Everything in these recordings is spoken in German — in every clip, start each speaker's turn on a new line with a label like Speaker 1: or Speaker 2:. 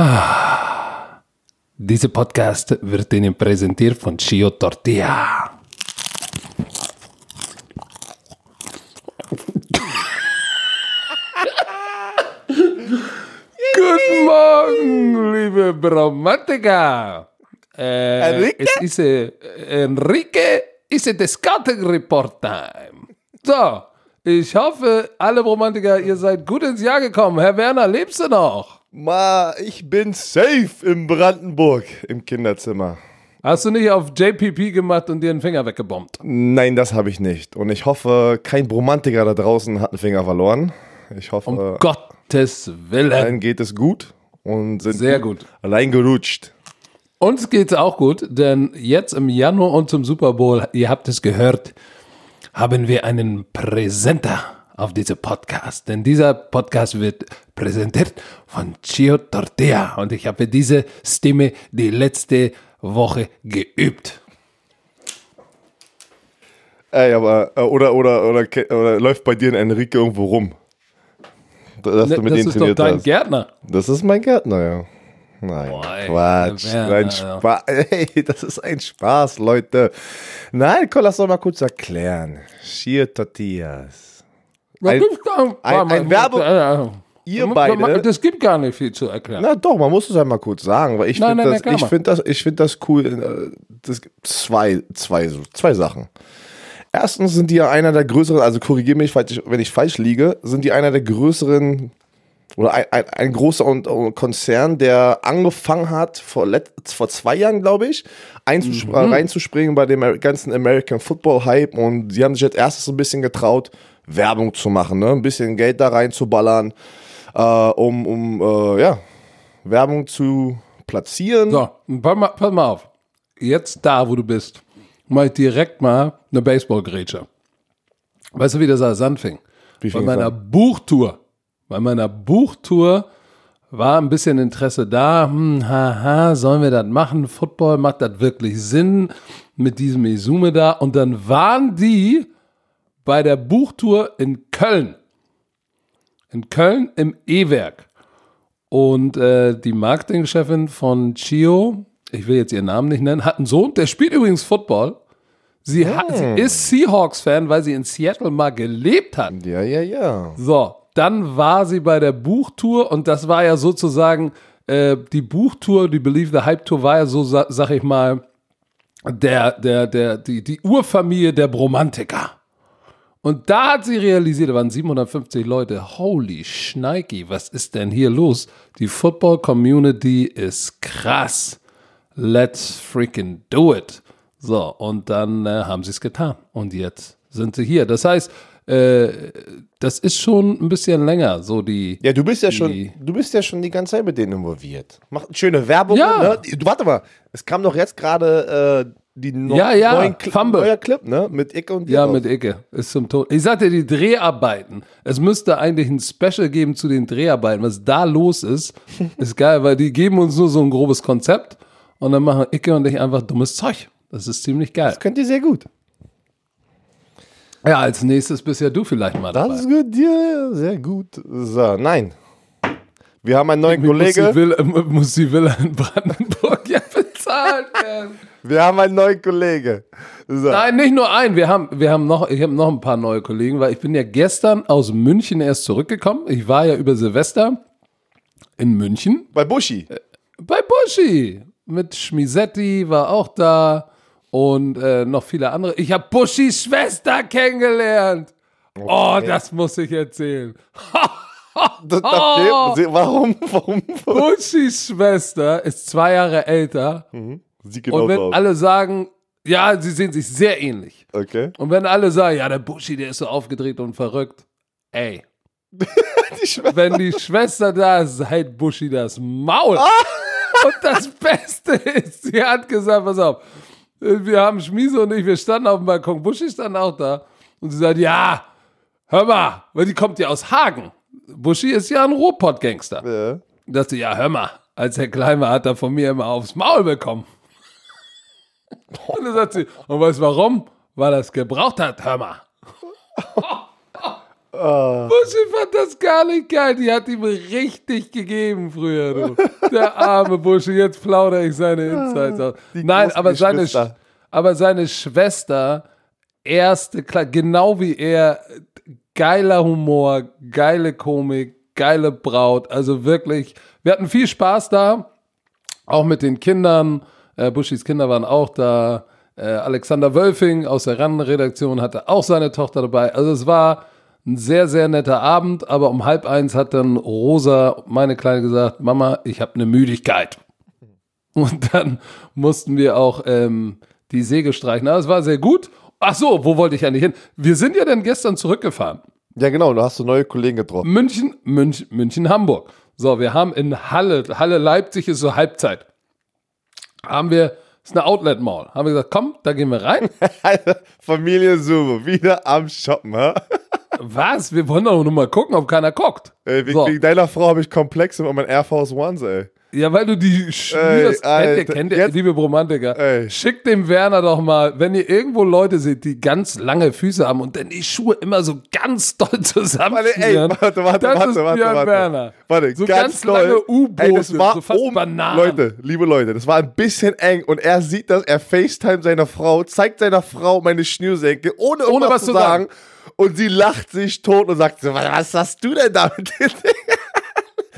Speaker 1: Ah. Dieser Podcast wird Ihnen präsentiert von Chio Tortilla. Guten Morgen, liebe Bromantiker. Äh,
Speaker 2: Enrique?
Speaker 1: Es ist äh, Enrique, ist Scouting Report Time. So, ich hoffe, alle Romantiker, ihr seid gut ins Jahr gekommen. Herr Werner, lebst du noch?
Speaker 2: Ma, ich bin safe in Brandenburg im Kinderzimmer.
Speaker 1: Hast du nicht auf JPP gemacht und dir den Finger weggebombt?
Speaker 2: Nein, das habe ich nicht. Und ich hoffe, kein Bromantiker da draußen hat einen Finger verloren. Ich hoffe,
Speaker 1: Um Gottes Willen.
Speaker 2: allen geht es gut und sind
Speaker 1: Sehr gut.
Speaker 2: allein gerutscht.
Speaker 1: Uns geht's auch gut, denn jetzt im Januar und zum Super Bowl, ihr habt es gehört, haben wir einen Präsenter auf diesem Podcast. Denn dieser Podcast wird präsentiert von Chio Tortilla. Und ich habe diese Stimme die letzte Woche geübt.
Speaker 2: Ey, aber, äh, oder, oder, oder, oder läuft bei dir ein Enrique irgendwo rum? Dass
Speaker 1: Ne,
Speaker 2: du mit
Speaker 1: das ist doch dein
Speaker 2: hast.
Speaker 1: Gärtner.
Speaker 2: Das ist mein Gärtner, ja. Nein,
Speaker 1: Boah, ey,
Speaker 2: Quatsch. Nein. Spaß. Ey, das ist ein Spaß, Leute. Nein, komm, lass doch mal kurz erklären. Shir Tortillas. Ein- ein- ein Werbe- Ihr beide.
Speaker 1: Das gibt gar nicht viel zu erklären.
Speaker 2: Na doch, man muss es einmal kurz sagen, weil ich finde das, ich find das, ich find das cool. äh, Das gibt zwei, zwei, zwei Sachen. Erstens sind die ja einer der größeren, also korrigiere mich, falls ich, wenn ich falsch liege, sind die einer der größeren oder ein, ein, ein großer und, Konzern, der angefangen hat, vor, let, vor zwei Jahren, glaube ich, einzuspr reinzuspringen bei dem ganzen American Football Hype und sie haben sich jetzt erstes so ein bisschen getraut, Werbung zu machen, ne? ein bisschen Geld da reinzuballern, äh, um, um äh, ja, Werbung zu platzieren.
Speaker 1: So, pass mal, pass mal auf. Jetzt da, wo du bist, mach ich direkt mal eine Baseballgrätsche. Weißt du, wie das alles anfing?
Speaker 2: Wie
Speaker 1: Bei meiner
Speaker 2: an?
Speaker 1: Buchtour. Bei meiner Buchtour war ein bisschen Interesse da. Hm, haha, sollen wir das machen? Football, macht das wirklich Sinn mit diesem Izume da? Und dann waren die bei der Buchtour in Köln. In Köln im E-Werk. Und äh, die Marketingchefin von Chio, ich will jetzt ihren Namen nicht nennen, hat einen Sohn, der spielt übrigens Football. Sie, hat, sie ist Seahawks-Fan, weil sie in Seattle mal gelebt hat.
Speaker 2: Ja, ja, ja.
Speaker 1: So, dann war sie bei der Buchtour und das war ja sozusagen äh, die Buchtour, die Believe the Hype Tour war ja so, sa sag ich mal, der, der, der, die, die Urfamilie der Bromantiker. Und da hat sie realisiert, da waren 750 Leute. Holy Schneiki, was ist denn hier los? Die Football Community ist krass. Let's freaking do it. So, und dann äh, haben sie es getan. Und jetzt sind sie hier. Das heißt, äh, das ist schon ein bisschen länger, so die.
Speaker 2: Ja, du bist ja schon, du bist ja schon die ganze Zeit mit denen involviert. Macht schöne Werbung,
Speaker 1: Ja.
Speaker 2: ne? Du, warte mal, es kam doch jetzt gerade äh, die no
Speaker 1: Ja, ja,
Speaker 2: neuen
Speaker 1: Fumble.
Speaker 2: neuer Clip, ne? Mit Icke und
Speaker 1: Ja,
Speaker 2: drauf.
Speaker 1: mit Icke. Ist zum Tod. Ich sagte, die Dreharbeiten. Es müsste eigentlich ein Special geben zu den Dreharbeiten. Was da los ist, ist geil, weil die geben uns nur so ein grobes Konzept und dann machen Icke und ich einfach dummes Zeug. Das ist ziemlich geil.
Speaker 2: Das könnt ihr sehr gut.
Speaker 1: Ja, als nächstes bist ja du vielleicht mal dabei.
Speaker 2: Das ist gut, ja, sehr gut. So, nein. Wir haben einen neuen
Speaker 1: Muss die,
Speaker 2: Kollege.
Speaker 1: Villa, muss die Villa in Brandenburg ja werden.
Speaker 2: Wir haben einen neuen Kollege. So.
Speaker 1: Nein, nicht nur einen. Wir haben, wir haben noch, ich habe noch ein paar neue Kollegen, weil ich bin ja gestern aus München erst zurückgekommen. Ich war ja über Silvester in München
Speaker 2: Bei Buschi.
Speaker 1: bei Buschi. Mit Schmisetti war auch da und äh, noch viele andere. Ich habe Buschis Schwester kennengelernt. Oh, das muss ich erzählen.
Speaker 2: Das
Speaker 1: Oh.
Speaker 2: fehlt- warum? Warum?
Speaker 1: Buschis Schwester ist zwei Jahre älter.
Speaker 2: Sieht genau
Speaker 1: Und wenn
Speaker 2: aus.
Speaker 1: alle sagen, ja, sie sehen sich sehr ähnlich.
Speaker 2: Okay.
Speaker 1: Und wenn alle sagen, ja, der Buschi, der ist so aufgedreht und verrückt. Ey,
Speaker 2: Die
Speaker 1: wenn die Schwester da ist, hält Buschi das Maul. Und das Beste ist, sie hat gesagt, pass auf, wir haben Schmiese und ich, wir standen auf dem Balkon, Buschi stand auch da. Und sie sagt, ja, hör mal, weil die kommt ja aus Hagen. Buschi ist ja ein Ruhrpott-Gangster.
Speaker 2: Ja.
Speaker 1: Dachte, ja, hör mal, als er klein war, hat er von mir immer aufs Maul bekommen. Und dann sagt sie, und weißt du warum? Weil er es gebraucht hat, hör mal. Buschi fand das gar nicht geil. Die hat ihm richtig gegeben früher. Du. Der arme Buschi. Jetzt plaudere ich seine Insights aus.
Speaker 2: Die
Speaker 1: Nein, aber seine, aber seine Schwester, erste, Kla- genau wie er, geiler Humor, geile Komik, geile Braut. Also wirklich, wir hatten viel Spaß da. Auch mit den Kindern. Äh, Buschis Kinder waren auch da. Äh, Alexander Wölfing aus der RAN-Redaktion hatte auch seine Tochter dabei. Also es war ein sehr, sehr netter Abend. Aber um halb eins hat dann Rosa, meine Kleine, gesagt, Mama, ich habe eine Müdigkeit. Und dann mussten wir auch ähm, die Säge streichen. Aber es war sehr gut. Ach so, wo wollte ich eigentlich hin? Wir sind ja dann gestern zurückgefahren.
Speaker 2: Ja, genau, du hast du neue Kollegen getroffen.
Speaker 1: München, München, München, Hamburg. So, wir haben in Halle, Halle Leipzig ist so Halbzeit. Haben wir, ist eine Outlet Mall. Haben wir gesagt, komm, da gehen wir rein.
Speaker 2: Familie Sumo, wieder am Shoppen, ha?
Speaker 1: Was? Wir wollen doch nur mal gucken, ob keiner guckt.
Speaker 2: Ey, wegen,
Speaker 1: So.
Speaker 2: wegen deiner Frau habe ich Komplexe mit meinen Air Force Ones, ey.
Speaker 1: Ja, weil du die schnürst. Kennt ihr, kennt ihr, liebe Romantiker.
Speaker 2: Ey.
Speaker 1: Schickt dem Werner doch mal, wenn ihr irgendwo Leute seht, die ganz lange Füße haben und dann die Schuhe immer so ganz doll
Speaker 2: Warte, ey,
Speaker 1: zusammenschnüren.
Speaker 2: warte, warte,
Speaker 1: das
Speaker 2: warte,
Speaker 1: ist
Speaker 2: warte,
Speaker 1: Björn
Speaker 2: warte.
Speaker 1: Werner.
Speaker 2: Warte,
Speaker 1: so
Speaker 2: ganz,
Speaker 1: ganz, lange
Speaker 2: Ey,
Speaker 1: U-Boote, so fast
Speaker 2: oben,
Speaker 1: Bananen.
Speaker 2: Leute, liebe Leute, das war ein bisschen eng und er sieht das, er FaceTime seine Frau, zeigt seiner Frau meine Schnürsenkel, ohne irgendwas
Speaker 1: was
Speaker 2: zu
Speaker 1: zu
Speaker 2: sagen. Und sie lacht sich tot und sagt so, was hast du denn damit?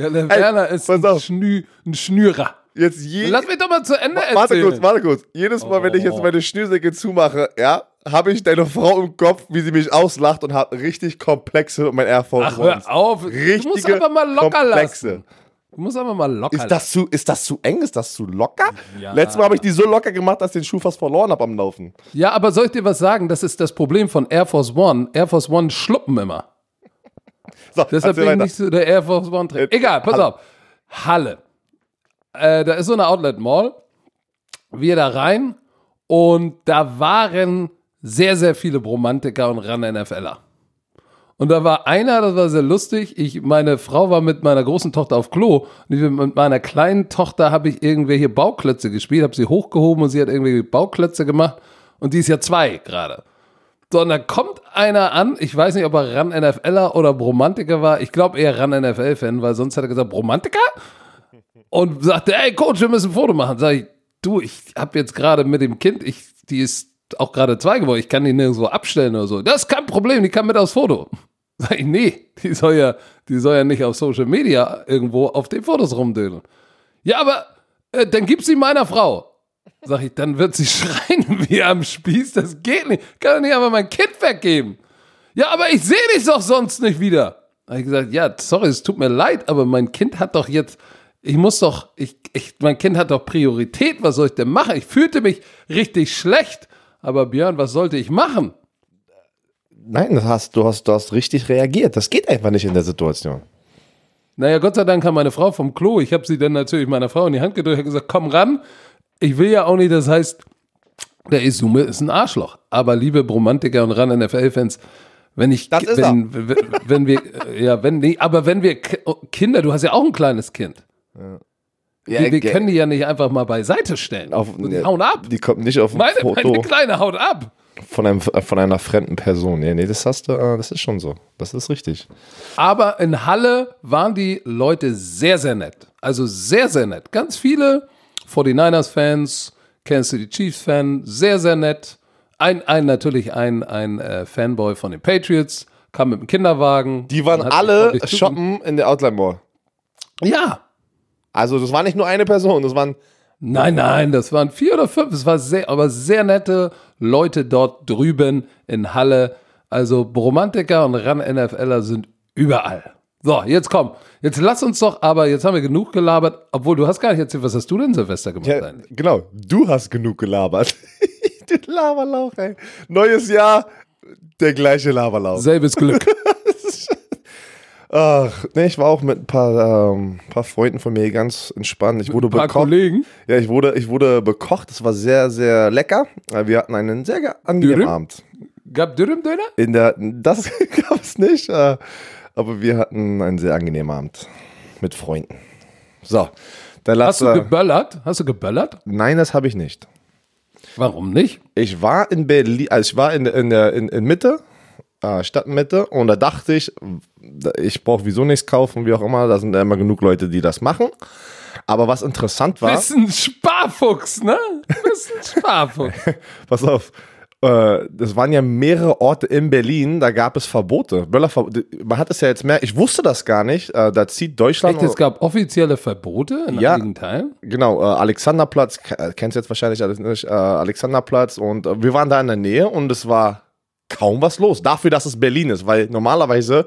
Speaker 1: Ja, der Werner ist
Speaker 2: pass
Speaker 1: ein,
Speaker 2: auf.
Speaker 1: Schnü, ein Schnürer.
Speaker 2: Jetzt je,
Speaker 1: Lass mich doch mal zu Ende erzählen.
Speaker 2: Warte kurz, warte kurz. Jedes Mal, wenn ich jetzt
Speaker 1: Oh.
Speaker 2: meine Schnürsenkel zumache, ja, habe ich deine Frau im Kopf, wie sie mich auslacht und habe richtig Komplexe mit meinen Air Force
Speaker 1: Ach, hör auf.
Speaker 2: Richtige
Speaker 1: du musst einfach mal locker
Speaker 2: Komplexe.
Speaker 1: lassen. Du musst einfach mal locker
Speaker 2: Ist das, zu, ist das zu eng? Ist das zu locker?
Speaker 1: Ja.
Speaker 2: Letztes Mal habe ich die so locker gemacht, dass ich den Schuh fast verloren habe am Laufen.
Speaker 1: Ja, aber soll ich dir was sagen? Das ist das Problem von Air Force One. Air Force One schluppen immer.
Speaker 2: So,
Speaker 1: Deshalb bin ich nicht so der Air Force One Träger.
Speaker 2: Äh,
Speaker 1: Egal, pass
Speaker 2: Halle.
Speaker 1: auf. Halle. Äh, da ist so eine Outlet Mall. Wir da rein und da waren sehr, sehr viele Bromantiker und Ran-NFLer. Und da war einer, das war sehr lustig. Ich, meine Frau war mit meiner großen Tochter auf Klo. Und mit meiner kleinen Tochter habe ich irgendwelche Bauklötze gespielt, habe sie hochgehoben und sie hat irgendwelche Bauklötze gemacht. Und die ist ja zwei gerade. So, und dann kommt einer an, ich weiß nicht, ob er Ran-NFLer oder Bromantiker war. Ich glaube eher Ran-NFL-Fan, weil sonst hat er gesagt, Bromantiker? Und sagte, ey Coach, wir müssen ein Foto machen. Sag ich, du, ich habe jetzt gerade mit dem Kind, ich, die ist auch gerade zwei geworden, ich kann die nirgendwo abstellen oder so. Das ist kein Problem, die kann mit aufs Foto. Sag ich, nee, die soll ja, die soll ja nicht auf Social Media irgendwo auf den Fotos rumdödeln. Ja, aber äh, dann gib sie meiner Frau. Sag ich, dann wird sie schreien wie am Spieß, das geht nicht. Kann doch nicht einfach mein Kind weggeben. Ja, aber ich sehe dich doch sonst nicht wieder. Da habe ich gesagt, ja, sorry, es tut mir leid, aber mein Kind hat doch jetzt, ich muss doch, ich, ich, mein Kind hat doch Priorität, was soll ich denn machen? Ich fühlte mich richtig schlecht, aber Björn, was sollte ich machen?
Speaker 2: Nein, das hast, du, hast, du hast richtig reagiert. Das geht einfach nicht in der Situation.
Speaker 1: Naja, Gott sei Dank kam meine Frau vom Klo. Ich habe sie dann natürlich meiner Frau in die Hand gedrückt und gesagt, komm ran. Ich will ja auch nicht, das heißt, der Isume ist ein Arschloch. Aber liebe Bromantiker und ran NFL-Fans, wenn ich, wenn, wenn, wenn wir, ja, wenn, nee, aber wenn wir K- Kinder, du hast ja auch ein kleines Kind. wir, wir können die ja nicht einfach mal beiseite stellen.
Speaker 2: auf,
Speaker 1: die hauen ab.
Speaker 2: Die kommt nicht auf ein
Speaker 1: Meine,
Speaker 2: Foto
Speaker 1: meine Kleine haut ab.
Speaker 2: von, einem, von einer fremden Person. Nee, nee, das hast du, äh, das ist schon so. Das ist richtig.
Speaker 1: Aber in Halle waren die Leute sehr, sehr nett. Also sehr, sehr nett. Ganz viele 49ers-Fans, Kansas City Chiefs-Fan, sehr, sehr nett. Ein, ein natürlich ein, ein äh, Fanboy von den Patriots, kam mit dem Kinderwagen.
Speaker 2: Die waren alle shoppen in der Outline Mall.
Speaker 1: Ja.
Speaker 2: Also das war nicht nur eine Person, das waren
Speaker 1: Nein, nein, das waren vier oder fünf. Es war sehr, aber sehr nette Leute dort drüben in Halle. Also Bromantiker und Ran-NFLer sind überall. So, jetzt komm. Jetzt lass uns doch, aber jetzt haben wir genug gelabert. Obwohl, du hast gar nicht erzählt, was hast du denn Silvester gemacht
Speaker 2: Ja,
Speaker 1: eigentlich?
Speaker 2: genau, du hast genug gelabert. du Laberlauch, ey. Neues Jahr, der gleiche Laberlauch.
Speaker 1: Selbes Glück.
Speaker 2: Ach, nee, ich war auch mit ein paar, ähm, paar Freunden von mir ganz entspannt. Ich wurde
Speaker 1: Ein paar
Speaker 2: bekocht.
Speaker 1: Kollegen.
Speaker 2: Ja, ich wurde, ich wurde bekocht. Es war sehr, sehr lecker. Äh, Wir hatten einen sehr ge- angenehmen
Speaker 1: Dürüm?
Speaker 2: Abend.
Speaker 1: Gab Dürüm-Döner?
Speaker 2: In der, das gab es nicht, äh, aber wir hatten einen sehr angenehmen Abend mit Freunden. So, dann lass
Speaker 1: Hast du geböllert? Hast du geböllert?
Speaker 2: Nein, das habe ich nicht.
Speaker 1: Warum nicht?
Speaker 2: Ich war in Berlin, also ich war in, in der in, in Mitte äh, Stadtmitte. Und da dachte ich, ich brauche wieso nichts kaufen, wie auch immer. Da sind ja immer genug Leute, die das machen. Aber was interessant war.
Speaker 1: Bist ein Sparfuchs, ne? Bist ein Sparfuchs.
Speaker 2: pass auf. Äh, Das waren ja mehrere Orte in Berlin, da gab es Verbote. Man hat es ja jetzt mehr, ich wusste das gar nicht. äh, Da zieht Deutschland.
Speaker 1: Echt, es gab offizielle Verbote in
Speaker 2: Ja.
Speaker 1: einigen Teilen?
Speaker 2: Genau, äh, Alexanderplatz, äh, kennst du jetzt wahrscheinlich alles nicht, Alexanderplatz und wir waren da in der Nähe und es war kaum was los. Dafür, dass es Berlin ist, weil normalerweise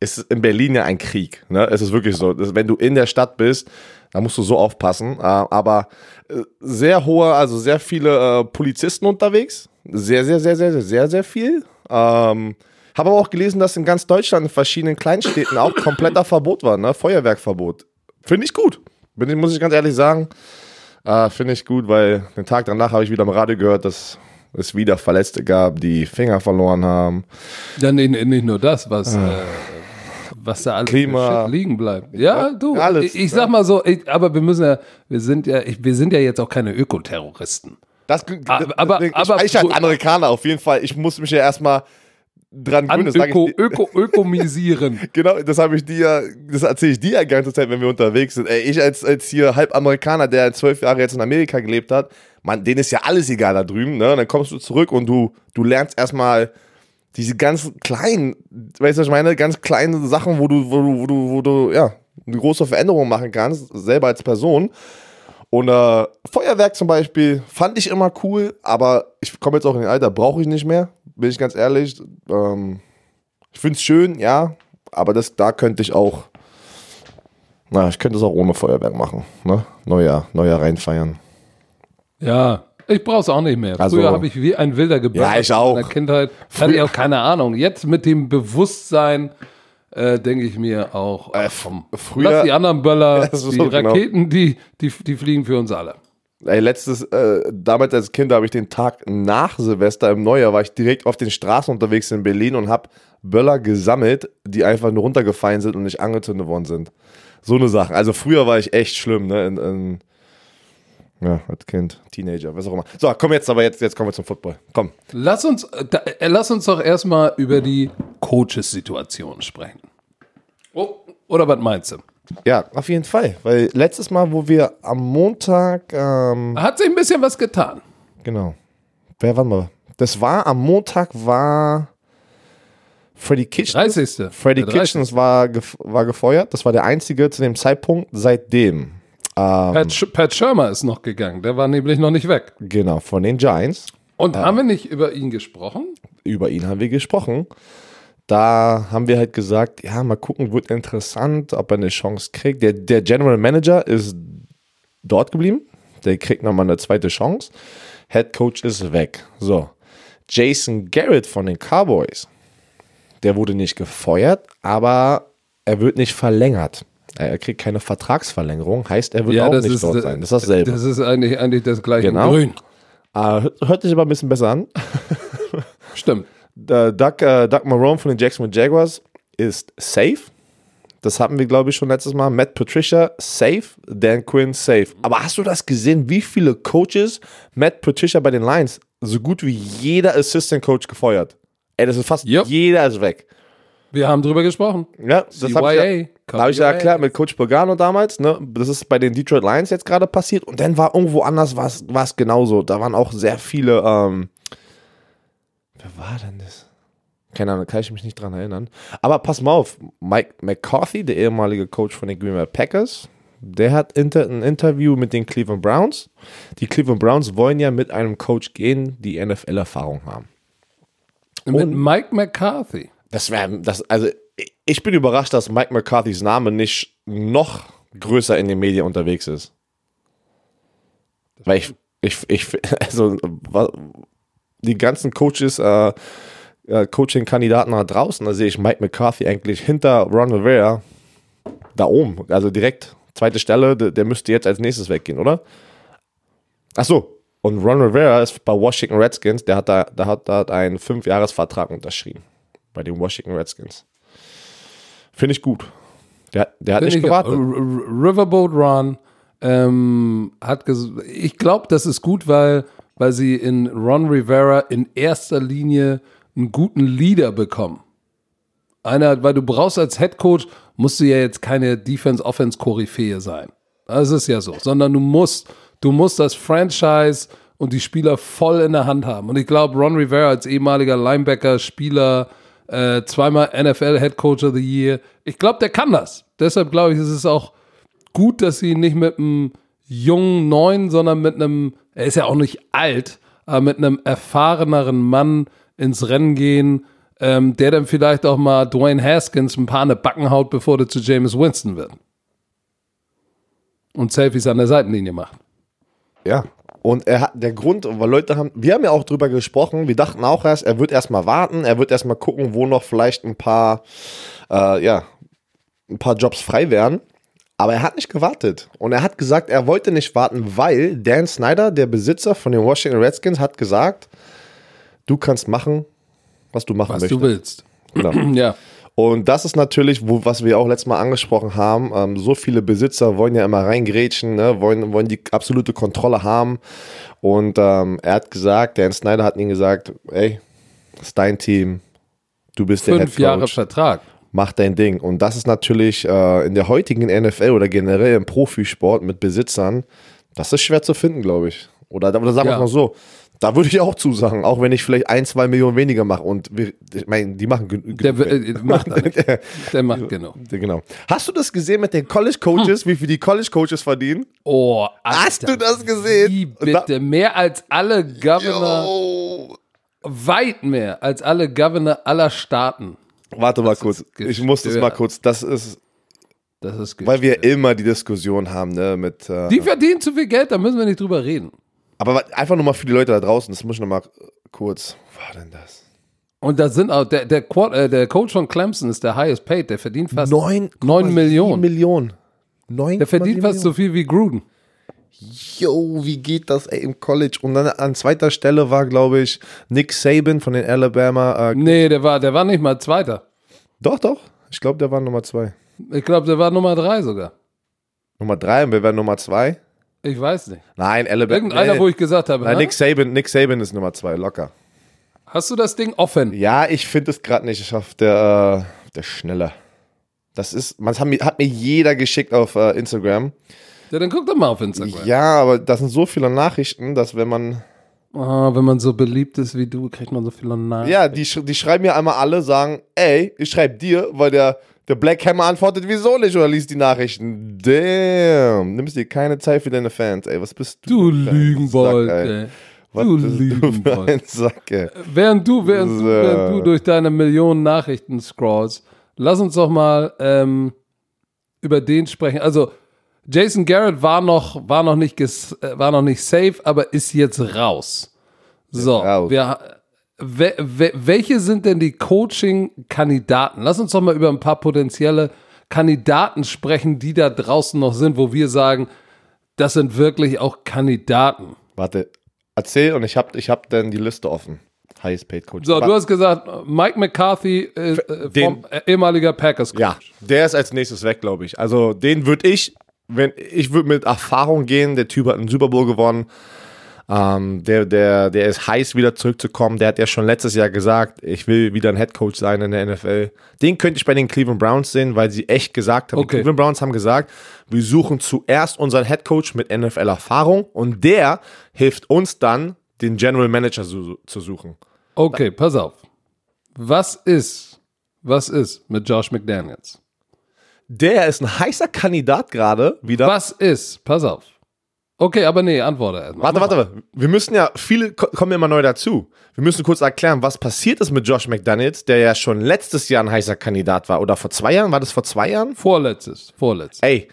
Speaker 2: ist in Berlin ja ein Krieg. Ne? Es ist wirklich so, dass, wenn du in der Stadt bist, da musst du so aufpassen. Äh, aber äh, sehr hohe, also sehr viele äh, Polizisten unterwegs. Sehr, sehr, sehr, sehr, sehr, sehr, sehr viel. Ähm, habe aber auch gelesen, dass in ganz Deutschland in verschiedenen Kleinstädten auch kompletter Verbot war, ne? Feuerwerkverbot. Finde ich gut. Bin, ich- muss ich ganz ehrlich sagen. Äh, Finde ich gut, weil den Tag danach habe ich wieder am Radio gehört, dass es wieder Verletzte gab, die Finger verloren haben.
Speaker 1: Ja, nee, nicht nur das, was, äh, was da alles
Speaker 2: Klima.
Speaker 1: Liegen bleibt. Ja, du,
Speaker 2: alles,
Speaker 1: ich, ich sag mal so, ich, aber wir müssen ja, wir sind ja, ich, wir sind ja jetzt auch keine Ökoterroristen.
Speaker 2: Das,
Speaker 1: Aber- aber-
Speaker 2: ich,
Speaker 1: aber-
Speaker 2: ich als Amerikaner auf jeden Fall. Ich muss mich ja erstmal dran
Speaker 1: An
Speaker 2: gewöhnen.
Speaker 1: Öko, Öko, Ökomisieren.
Speaker 2: genau, das habe ich dir, das erzähle ich dir ja die ganze Zeit, wenn wir unterwegs sind. Ey, ich als, als hier halb Amerikaner, der zwölf Jahre jetzt in Amerika gelebt hat, man, denen ist ja alles egal da drüben, ne? Und dann kommst du zurück und du, du lernst erstmal diese ganz kleinen, weißt du, was ich meine, ganz kleinen Sachen, wo du, wo du, wo du, wo du, ja, eine große Veränderung machen kannst, selber als Person. Und äh, Feuerwerk zum Beispiel fand ich immer cool, aber ich komme jetzt auch in den Alter, brauche ich nicht mehr, bin ich ganz ehrlich. Ähm, ich finde es schön, ja, aber das, da könnte ich auch, na, ich könnte es auch ohne Feuerwerk machen, ne? Neujahr, Neujahr reinfeiern.
Speaker 1: Ja, ich brauch's auch nicht mehr.
Speaker 2: Also-
Speaker 1: Früher habe ich wie ein Wilder geballert.
Speaker 2: Ja, ich auch.
Speaker 1: In der Kindheit hatte ich auch keine Ahnung. Jetzt mit dem Bewusstsein äh, denke ich mir auch,
Speaker 2: Äh,
Speaker 1: komm,
Speaker 2: früher-
Speaker 1: lass die anderen Böller,
Speaker 2: Ja,
Speaker 1: die
Speaker 2: genau.
Speaker 1: Raketen, die, die, die fliegen für uns alle.
Speaker 2: Ey, letztes, äh, damals als Kind habe ich den Tag nach Silvester im Neujahr, war ich direkt auf den Straßen unterwegs in Berlin und habe Böller gesammelt, die einfach nur runtergefallen sind und nicht angezündet worden sind. So eine Sache. Also früher war ich echt schlimm, ne? In, in, ja, als Kind, Teenager, was auch immer. So, komm jetzt, aber jetzt, jetzt kommen wir zum Football. Komm.
Speaker 1: Lass uns, äh, da, äh, lass uns doch erstmal über die Coaches-Situation sprechen. Oh, oder was meinst du?
Speaker 2: Ja, auf jeden Fall. Weil letztes Mal, wo wir am Montag, ähm,
Speaker 1: Hat sich ein bisschen was getan.
Speaker 2: Genau. Wer war mal? Das war am Montag war Freddy Kitchens.
Speaker 1: 30.
Speaker 2: Freddy
Speaker 1: Der 30.
Speaker 2: Kitchens war, gef war gefeuert. Das war der einzige zu dem Zeitpunkt seitdem. Ähm,
Speaker 1: Pat, Pat Schirmer ist noch gegangen. Der war nämlich noch nicht weg.
Speaker 2: genau, von den Giants.
Speaker 1: Und haben wir nicht über ihn gesprochen?
Speaker 2: Über ihn haben wir gesprochen. Da haben wir halt gesagt, ja, mal gucken, wird interessant, ob er eine Chance kriegt. Der, der General Manager ist dort geblieben. Der kriegt nochmal eine zweite Chance. Head Coach ist weg. So. Jason Garrett von den Cowboys, der wurde nicht gefeuert, aber er wird nicht verlängert. Er kriegt keine Vertragsverlängerung, heißt, er wird auch nicht dort sein. Das ist dasselbe.
Speaker 1: Das ist eigentlich, eigentlich das gleiche.
Speaker 2: Genau.
Speaker 1: Grün.
Speaker 2: Ah, hört sich aber ein bisschen besser an.
Speaker 1: Stimmt.
Speaker 2: Der Doug, äh, Doug Marone von den Jacksonville Jaguars ist safe. Das hatten wir, glaube ich, schon letztes Mal. Matt Patricia safe, Dan Quinn safe. Aber hast du das gesehen, wie viele Coaches Matt Patricia bei den Lions so gut wie jeder Assistant Coach gefeuert? Ey, das ist fast
Speaker 1: Yep.
Speaker 2: jeder ist weg.
Speaker 1: Wir haben drüber gesprochen.
Speaker 2: Ja, das habe ich, ja, hab ich ja erklärt mit Coach Pagano damals. Ne? Das ist bei den Detroit Lions jetzt gerade passiert. Und dann war irgendwo anders was genauso. Da waren auch sehr viele. Ähm, wer war denn das? Keine Ahnung, kann ich mich nicht dran erinnern. Aber pass mal auf, Mike McCarthy, der ehemalige Coach von den Green Bay Packers, der hat inter ein Interview mit den Cleveland Browns. Die Cleveland Browns wollen ja mit einem Coach gehen, die NFL-Erfahrung haben.
Speaker 1: Mit Mike McCarthy.
Speaker 2: Das wäre, das, also ich bin überrascht, dass Mike McCarthys Name nicht noch größer in den Medien unterwegs ist. Weil ich, ich, ich, also die ganzen Coaches, äh, äh, Coaching-Kandidaten da draußen, da sehe ich Mike McCarthy eigentlich hinter Ron Rivera da oben, also direkt zweite Stelle, der, der müsste jetzt als nächstes weggehen, oder? Ach so. Und Ron Rivera ist bei Washington Redskins, der hat da, der hat da einen Fünfjahresvertrag unterschrieben bei den Washington Redskins. Finde ich gut. Der, der hat
Speaker 1: Bin
Speaker 2: nicht
Speaker 1: ich-
Speaker 2: gewartet.
Speaker 1: Riverboat Run ähm, hat ich glaube, das ist gut, weil, weil sie in Ron Rivera in erster Linie einen guten Leader bekommen. Einer, weil du brauchst als Head Coach, musst du ja jetzt keine Defense-Offense-Koryphäe sein. Das ist ja so. Sondern du musst, du musst das Franchise und die Spieler voll in der Hand haben. Und ich glaube, Ron Rivera als ehemaliger Linebacker, Spieler, äh, zweimal NFL Head Coach of the Year, ich glaube, der kann das. Deshalb glaube ich, ist es auch gut, dass sie nicht mit einem jungen Neuen, sondern mit einem, er ist ja auch nicht alt, aber mit einem erfahreneren Mann ins Rennen gehen, ähm, der dann vielleicht auch mal Dwayne Haskins ein paar eine Backen haut, bevor der zu James Winston wird. Und Selfies an der Seitenlinie macht.
Speaker 2: Ja. Und er hat der Grund, weil Leute haben, wir haben ja auch drüber gesprochen, wir dachten auch erst, er wird erstmal warten, er wird erstmal gucken, wo noch vielleicht ein paar, äh, ja, ein paar Jobs frei wären. Aber er hat nicht gewartet. Und er hat gesagt, er wollte nicht warten, weil Dan Snyder, der Besitzer von den Washington Redskins, hat gesagt, du kannst machen, was du machen
Speaker 1: Was
Speaker 2: möchtest.
Speaker 1: du willst.
Speaker 2: Genau.
Speaker 1: Ja.
Speaker 2: Und das ist natürlich, wo, was wir auch letztes Mal angesprochen haben. Ähm, so viele Besitzer wollen ja immer reingrätschen, ne? wollen, wollen die absolute Kontrolle haben. Und ähm, er hat gesagt, Dan Snyder hat ihm gesagt, ey, das ist dein Team, du bist der
Speaker 1: Fünf
Speaker 2: Head
Speaker 1: Jahre
Speaker 2: Coach,
Speaker 1: Vertrag.
Speaker 2: mach dein Ding. Und das ist natürlich äh, in der heutigen NFL oder generell im Profisport mit Besitzern, das ist schwer zu finden, glaube ich. Oder, oder sagen wir
Speaker 1: Ja.
Speaker 2: es mal so. Da würde ich auch zusagen, auch wenn ich vielleicht ein, zwei Millionen weniger mache. Und wir, ich meine, die machen genug.
Speaker 1: Der, äh, macht er. Der macht genau.
Speaker 2: Genau. Hast du das gesehen mit den College Coaches, wie viel die College Coaches verdienen?
Speaker 1: Oh,
Speaker 2: Hast
Speaker 1: Alter,
Speaker 2: du das gesehen?
Speaker 1: Wie bitte? Mehr als alle Governor,
Speaker 2: Oh.
Speaker 1: weit mehr als alle Governor aller Staaten.
Speaker 2: Warte mal kurz. Ich muss das mal kurz. Das ist,
Speaker 1: Das ist
Speaker 2: weil wir immer die Diskussion haben, ne, mit. Äh,
Speaker 1: Die verdienen zu viel Geld, da müssen wir nicht drüber reden.
Speaker 2: Aber einfach nur mal für die Leute da draußen, das muss ich noch mal kurz. Was war denn das?
Speaker 1: Und da sind auch, der, der, äh, der Coach von Clemson ist der highest paid, der verdient fast,
Speaker 2: Neun
Speaker 1: neun Millionen.
Speaker 2: Millionen. Neun
Speaker 1: der verdient fast so viel wie Gruden.
Speaker 2: Yo, wie geht das ey, im College? Und dann an zweiter Stelle war, glaube ich, Nick Saban von den Alabama. Äh,
Speaker 1: Nee, der war, der war nicht mal Zweiter.
Speaker 2: doch, doch. Ich glaube, der war Nummer zwei.
Speaker 1: Ich glaube, der war Nummer drei sogar.
Speaker 2: Nummer drei und wir werden Nummer zwei.
Speaker 1: Ich weiß nicht.
Speaker 2: Nein, Alabama.
Speaker 1: Irgendeiner,
Speaker 2: nee,
Speaker 1: wo ich gesagt habe,
Speaker 2: Nein,
Speaker 1: hä?
Speaker 2: Nick Saban, Nick Saban ist Nummer zwei, locker.
Speaker 1: hast du das Ding offen?
Speaker 2: Ja, ich finde es gerade nicht auf der, äh, der Schnelle. Das ist, man hat mir, hat mir jeder geschickt auf äh, Instagram.
Speaker 1: Ja, dann guck doch mal auf Instagram.
Speaker 2: Ja, aber das sind so viele Nachrichten, dass wenn man,
Speaker 1: Oh, wenn man so beliebt ist wie du, kriegt man so viele Nachrichten.
Speaker 2: ja, die, die schreiben mir einmal alle, sagen, ey, ich schreibe dir, weil der, der Black Hammer antwortet, wieso nicht, oder liest die Nachrichten. Damn, nimmst dir keine Zeit für deine Fans, ey, was bist
Speaker 1: Du
Speaker 2: du?
Speaker 1: Lügenbold,
Speaker 2: ey? Was
Speaker 1: Du Lügenbold.
Speaker 2: Sack, ey?
Speaker 1: Während du, während,
Speaker 2: So.
Speaker 1: du, während du durch deine Millionen Nachrichten scrollst, lass uns doch mal ähm, über den sprechen. Also, Jason Garrett war noch, war noch nicht, ges, äh, war noch nicht safe, aber ist jetzt raus. So,
Speaker 2: raus.
Speaker 1: wir, we, we, welche sind denn die Coaching-Kandidaten? Lass uns doch mal über ein paar potenzielle Kandidaten sprechen, die da draußen noch sind, wo wir sagen, das sind wirklich auch Kandidaten.
Speaker 2: Warte, erzähl und ich hab, ich hab dann die Liste offen. Highest paid Coach.
Speaker 1: So,
Speaker 2: Wa-
Speaker 1: du hast gesagt, Mike McCarthy, äh, äh,
Speaker 2: Den-
Speaker 1: vom, äh, ehemaliger Packers Coach.
Speaker 2: Ja, der ist als nächstes weg, glaube ich. Also den würde ich, wenn ich würde mit Erfahrung gehen. Der Typ hat einen Super Bowl gewonnen. Ähm, der, der, der ist heiß, wieder zurückzukommen. Der hat ja schon letztes Jahr gesagt, ich will wieder ein Head Coach sein in der NFL. Den könnte ich bei den Cleveland Browns sehen, weil sie echt gesagt haben,
Speaker 1: Okay.
Speaker 2: die Cleveland Browns haben gesagt, wir suchen zuerst unseren Head Coach mit NFL-Erfahrung und der hilft uns dann, den General Manager zu, zu suchen.
Speaker 1: Okay, pass auf. Was ist, was ist mit Josh McDaniels?
Speaker 2: Der ist ein heißer Kandidat gerade wieder.
Speaker 1: Was ist, pass auf. Okay, aber nee, antworte erstmal.
Speaker 2: Warte, warte, warte. Wir müssen ja, viele ko- kommen ja immer neu dazu. Wir müssen kurz erklären, was passiert ist mit Josh McDaniels, der ja schon letztes Jahr ein heißer Kandidat war. Oder vor zwei Jahren? War das vor zwei Jahren?
Speaker 1: Vorletztes, vorletztes.
Speaker 2: Ey,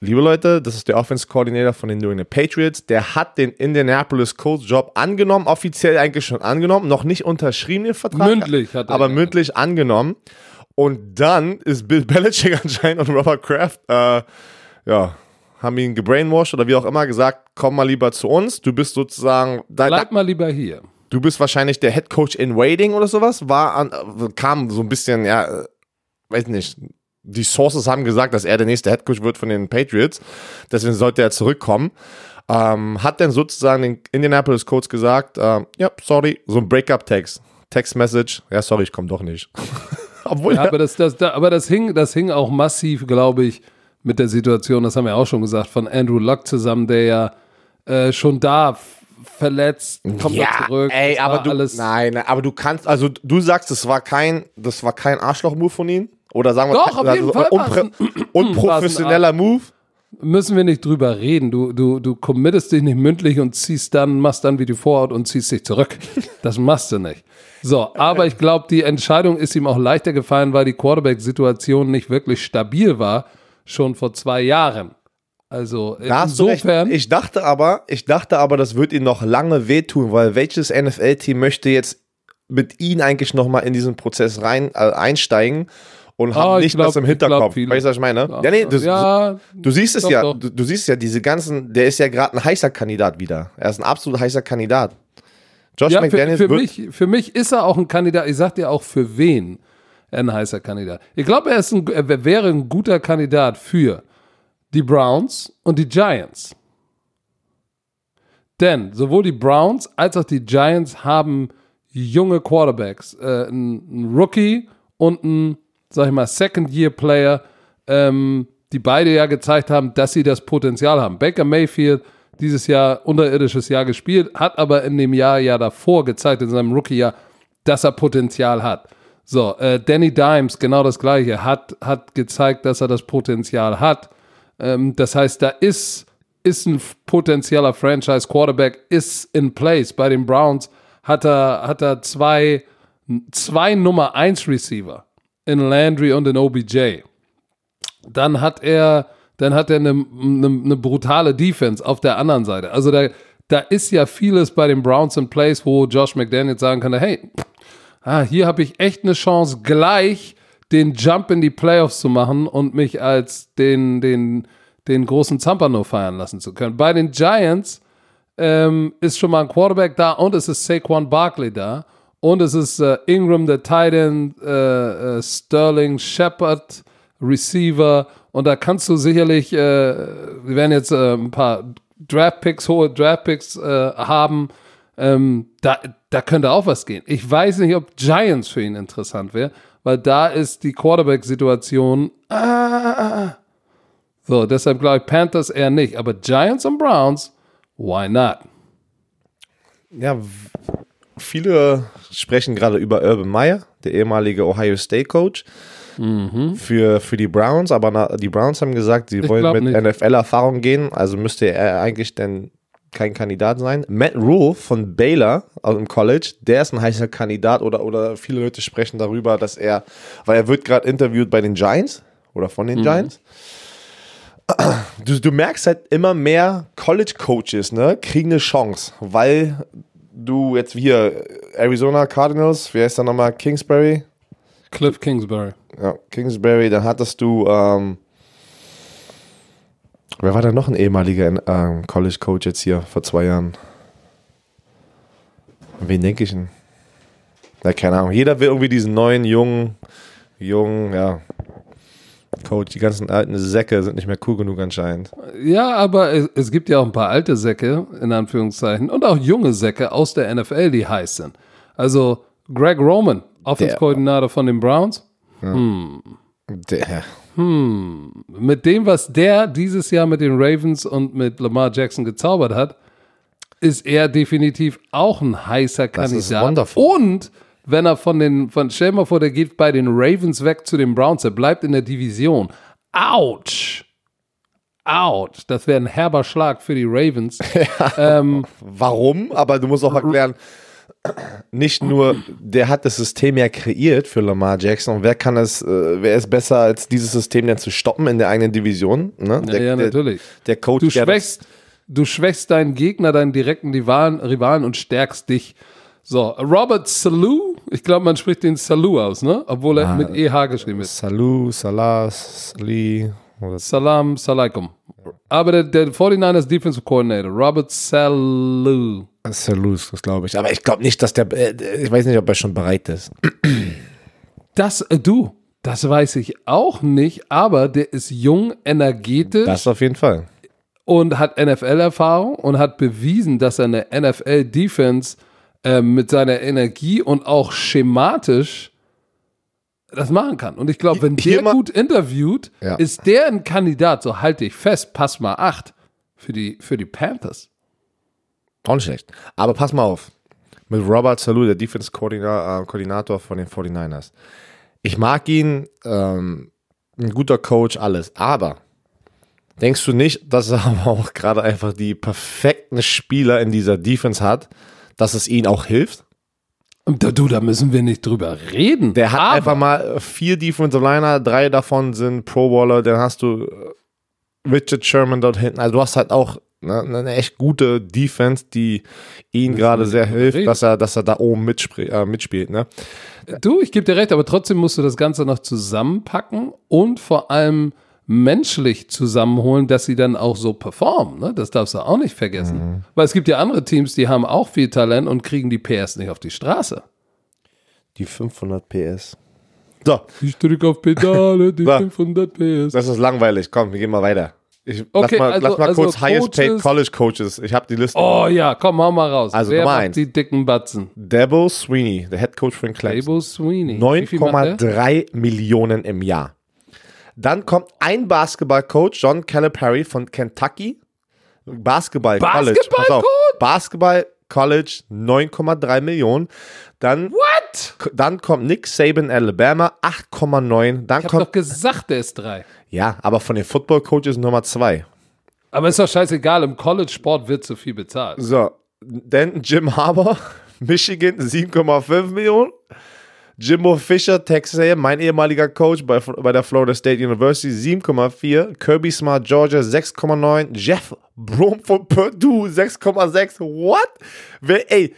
Speaker 2: liebe Leute, das ist der Offense Coordinator von den New England Patriots. Der hat den Indianapolis Colts Job angenommen, offiziell eigentlich schon angenommen, noch nicht unterschrieben den Vertrag.
Speaker 1: Mündlich hat er
Speaker 2: Aber mündlich angenommen. Und dann ist Bill Belichick anscheinend und Robert Kraft, äh, ja, haben ihn gebrainwashed oder wie auch immer gesagt, komm mal lieber zu uns. Du bist sozusagen, da,
Speaker 1: Bleib mal lieber hier.
Speaker 2: du bist wahrscheinlich der Head Coach in Waiting oder sowas. War an, äh, kam so ein bisschen, ja, äh, weiß nicht. Die Sources haben gesagt, dass er der nächste Head Coach wird von den Patriots. Deswegen sollte er zurückkommen. Ähm, hat dann sozusagen den Indianapolis Colts gesagt, ähm, ja, sorry, so ein Breakup-Text. Text-Message, ja, sorry, ich komme doch nicht. Obwohl,
Speaker 1: Ja, aber das, das, da, aber das hing, das hing auch massiv, glaube ich, mit der Situation, das haben wir auch schon gesagt, von Andrew Luck zusammen, der ja äh, schon da verletzt, kommt er zurück.
Speaker 2: ey, aber du,
Speaker 1: alles,
Speaker 2: nein, nein, aber du kannst, also du sagst, das war kein, das war kein Arschloch-Move von ihm? Oder sagen wir,
Speaker 1: Doch, auf jeden Fall
Speaker 2: unpre- unprofessioneller Move?
Speaker 1: müssen wir nicht drüber reden. Du, du, du committest dich nicht mündlich und ziehst dann, machst dann wie die Vorhaut und ziehst dich zurück. Das machst du nicht. So, aber ich glaube, die Entscheidung ist ihm auch leichter gefallen, weil die Quarterback-Situation nicht wirklich stabil war, schon vor zwei Jahren. Also insofern,
Speaker 2: Ich dachte aber, ich dachte aber, das wird ihm noch lange wehtun, weil welches NFL-Team möchte jetzt mit ihm eigentlich nochmal in diesen Prozess rein äh, einsteigen und hat
Speaker 1: Ah, ich
Speaker 2: nicht
Speaker 1: glaub-
Speaker 2: das im Hinterkopf. weißt du, was ich meine? Ja, nee, du,
Speaker 1: ja,
Speaker 2: du siehst es
Speaker 1: doch,
Speaker 2: ja,
Speaker 1: doch.
Speaker 2: Du, du siehst ja diese ganzen, der ist ja gerade ein heißer Kandidat wieder. Er ist ein absolut heißer Kandidat. Josh
Speaker 1: Ja, für,
Speaker 2: McDaniels
Speaker 1: für,
Speaker 2: wird,
Speaker 1: mich, für mich ist er auch ein Kandidat. Ich sag dir auch für wen ein heißer Kandidat. Ich glaube, er, ist ein- er wäre ein guter Kandidat für die Browns und die Giants. Denn sowohl die Browns als auch die Giants haben junge Quarterbacks. Äh, ein, Rookie und ein, sag ich mal, Second-Year-Player, ähm, die beide ja gezeigt haben, dass sie das Potenzial haben. Baker Mayfield dieses Jahr unterirdisches Jahr gespielt, hat aber in dem Jahr ja davor gezeigt, in seinem Rookie-Jahr, dass er Potenzial hat. So, äh, Danny Dimes, genau das gleiche, hat, hat gezeigt, dass er das Potenzial hat. Ähm, das heißt, da ist, ist ein potenzieller Franchise-Quarterback, ist in place. Bei den Browns hat er, hat er zwei, zwei Nummer 1 Receiver in Landry und in OBJ. Dann hat er, dann hat er eine, eine, eine brutale Defense auf der anderen Seite. Also da, da ist ja vieles bei den Browns in place, wo Josh McDaniels sagen kann, hey, ah, hier habe ich echt eine Chance, gleich den Jump in die Playoffs zu machen und mich als den, den, den großen Zampano feiern lassen zu können. Bei den Giants ähm, ist schon mal ein Quarterback da und es ist Saquon Barkley da und es ist äh, Ingram, der Titan, äh, äh, Sterling, Shepard, Receiver und da kannst du sicherlich, äh, wir werden jetzt äh, ein paar Draftpicks, hohe Draftpicks äh, haben, ähm, da, da könnte auch was gehen. Ich weiß nicht, ob Giants für ihn interessant wäre, weil da ist die Quarterback-Situation. Ah, so, deshalb glaube ich Panthers eher nicht. Aber Giants und Browns, why not?
Speaker 2: ja, viele sprechen gerade über Urban Meyer, der ehemalige Ohio State Coach. Für, für die Browns, aber na, die Browns haben gesagt, sie
Speaker 1: Ich
Speaker 2: wollen mit. NFL-Erfahrung gehen, also müsste er eigentlich denn kein Kandidat sein. Matt Rule von Baylor aus dem College, der ist ein heißer Kandidat oder, oder viele Leute sprechen darüber, dass er, weil er wird gerade interviewt bei den Giants oder von
Speaker 1: Mhm.
Speaker 2: den Giants. Du, du merkst halt immer mehr College-Coaches, ne, kriegen eine Chance, weil du jetzt wie hier Arizona Cardinals, wie heißt der nochmal, Kingsbury?
Speaker 1: Cliff Kingsbury.
Speaker 2: Ja, Kingsbury, dann hattest du, ähm, wer war da noch ein ehemaliger ähm, College-Coach jetzt hier vor zwei Jahren? Wen denke ich denn? Na, keine Ahnung. Jeder will irgendwie diesen neuen, jungen, jungen, ja, Coach. Die ganzen alten Säcke sind nicht mehr cool genug anscheinend.
Speaker 1: Ja, aber es, es gibt ja auch ein paar alte Säcke, in Anführungszeichen, und auch junge Säcke aus der NFL, die heiß sind. Also Greg Roman, Offense-Koordinator von den Browns.
Speaker 2: Der,
Speaker 1: Mit dem, was der dieses Jahr mit den Ravens und mit Lamar Jackson gezaubert hat, ist er definitiv auch ein heißer
Speaker 2: Das ist
Speaker 1: Kandidat. Und wenn er von den, von, stell mal vor, der geht bei den Ravens weg zu den Browns, er bleibt in der Division. Autsch! Autsch! Das wäre ein herber Schlag für die Ravens.
Speaker 2: warum? Aber du musst auch erklären, nicht nur, der hat das System ja kreiert für Lamar Jackson und wer kann es, äh, wer ist besser als dieses System denn zu stoppen in der eigenen Division? Ne?
Speaker 1: Ja,
Speaker 2: Der,
Speaker 1: ja,
Speaker 2: der,
Speaker 1: natürlich.
Speaker 2: der Coach,
Speaker 1: Du
Speaker 2: der
Speaker 1: schwächst, du schwächst deinen Gegner, deinen direkten Rivalen, Rivalen und stärkst dich. So, Robert Salou, ich glaube, man spricht den Salou aus, ne? Obwohl er mit EH geschrieben ist.
Speaker 2: Salou, Salah, Sali, oder
Speaker 1: Salam, Salaikum. Aber der, der 49ers Defensive Coordinator, Robert Salou.
Speaker 2: Salou ist das, glaube ich. Aber ich glaube nicht, dass der, äh, ich weiß nicht, ob er schon bereit ist.
Speaker 1: Das, äh, du, das weiß ich auch nicht, aber der ist jung, energetisch
Speaker 2: Das auf jeden Fall.
Speaker 1: und hat NFL-Erfahrung und hat bewiesen, dass er eine NFL-Defense äh, mit seiner Energie und auch schematisch das machen kann. Und ich glaube, wenn der gut interviewt,
Speaker 2: Ja.
Speaker 1: ist der ein Kandidat, so halte ich fest, pass mal acht, für die, für die Panthers.
Speaker 2: Auch nicht schlecht. Aber pass mal auf. Mit Robert Salou, der Defense-Koordinator von den 49ers. Ich mag ihn, ähm, ein guter Coach, alles. Aber denkst du nicht, dass er aber auch gerade einfach die perfekten Spieler in dieser Defense hat, dass es ihnen auch hilft?
Speaker 1: Und da, du, da müssen wir nicht drüber reden.
Speaker 2: Der hat
Speaker 1: Aber-
Speaker 2: einfach mal vier Defensive Liner, drei davon sind Pro Bowler, dann hast du äh, Richard Sherman dort hinten. Also du hast halt auch ne, eine echt gute Defense, die ihm gerade sehr hilft,
Speaker 1: reden.
Speaker 2: dass er, dass er da oben mitspr äh, mitspielt. Ne?
Speaker 1: Du, ich gebe dir recht, aber trotzdem musst du das Ganze noch zusammenpacken und vor allem menschlich zusammenholen, dass sie dann auch so performen. Ne? Das darfst du auch nicht vergessen.
Speaker 2: Mhm.
Speaker 1: Weil es gibt ja andere Teams, die haben auch viel Talent und kriegen die PS nicht auf die Straße.
Speaker 2: Die 500 PS. So,
Speaker 1: Ich drücke auf Pedale, die
Speaker 2: So.
Speaker 1: 500 PS.
Speaker 2: das ist langweilig. Komm, wir gehen mal weiter. Ich,
Speaker 1: Okay,
Speaker 2: lass mal,
Speaker 1: also-
Speaker 2: lass mal
Speaker 1: also
Speaker 2: kurz Highest Paid
Speaker 1: Coaches-
Speaker 2: College Coaches. Ich habe die Liste.
Speaker 1: Oh ja, komm, hau mal raus.
Speaker 2: Also
Speaker 1: Wer
Speaker 2: Nummer eins.
Speaker 1: die dicken Batzen?
Speaker 2: Debo Sweeney, der Head Coach von Clemson.
Speaker 1: Abel Sweeney. Wie viel macht der?
Speaker 2: 9,3 Millionen im Jahr. Dann kommt ein Basketballcoach, John Calipari von Kentucky. Basketball, College. Pass auf. Basketball College 9,3 Millionen. Dann,
Speaker 1: What?
Speaker 2: dann kommt Nick Saban, Alabama, 8,9. Dann
Speaker 1: Ich hab
Speaker 2: kommt,
Speaker 1: doch gesagt, der ist drei.
Speaker 2: ja, aber von den Football Coaches Nummer 2.
Speaker 1: Aber ist doch scheißegal, im College-Sport wird zu viel bezahlt.
Speaker 2: So, dann Jim Harbour, Michigan, 7,5 Millionen. Jimbo Fisher, Texas A&M, mein ehemaliger Coach bei, bei der Florida State University, 7,4. Kirby Smart, Georgia, 6,9. Jeff Brom von Purdue, 6,6. What? Wer, ey,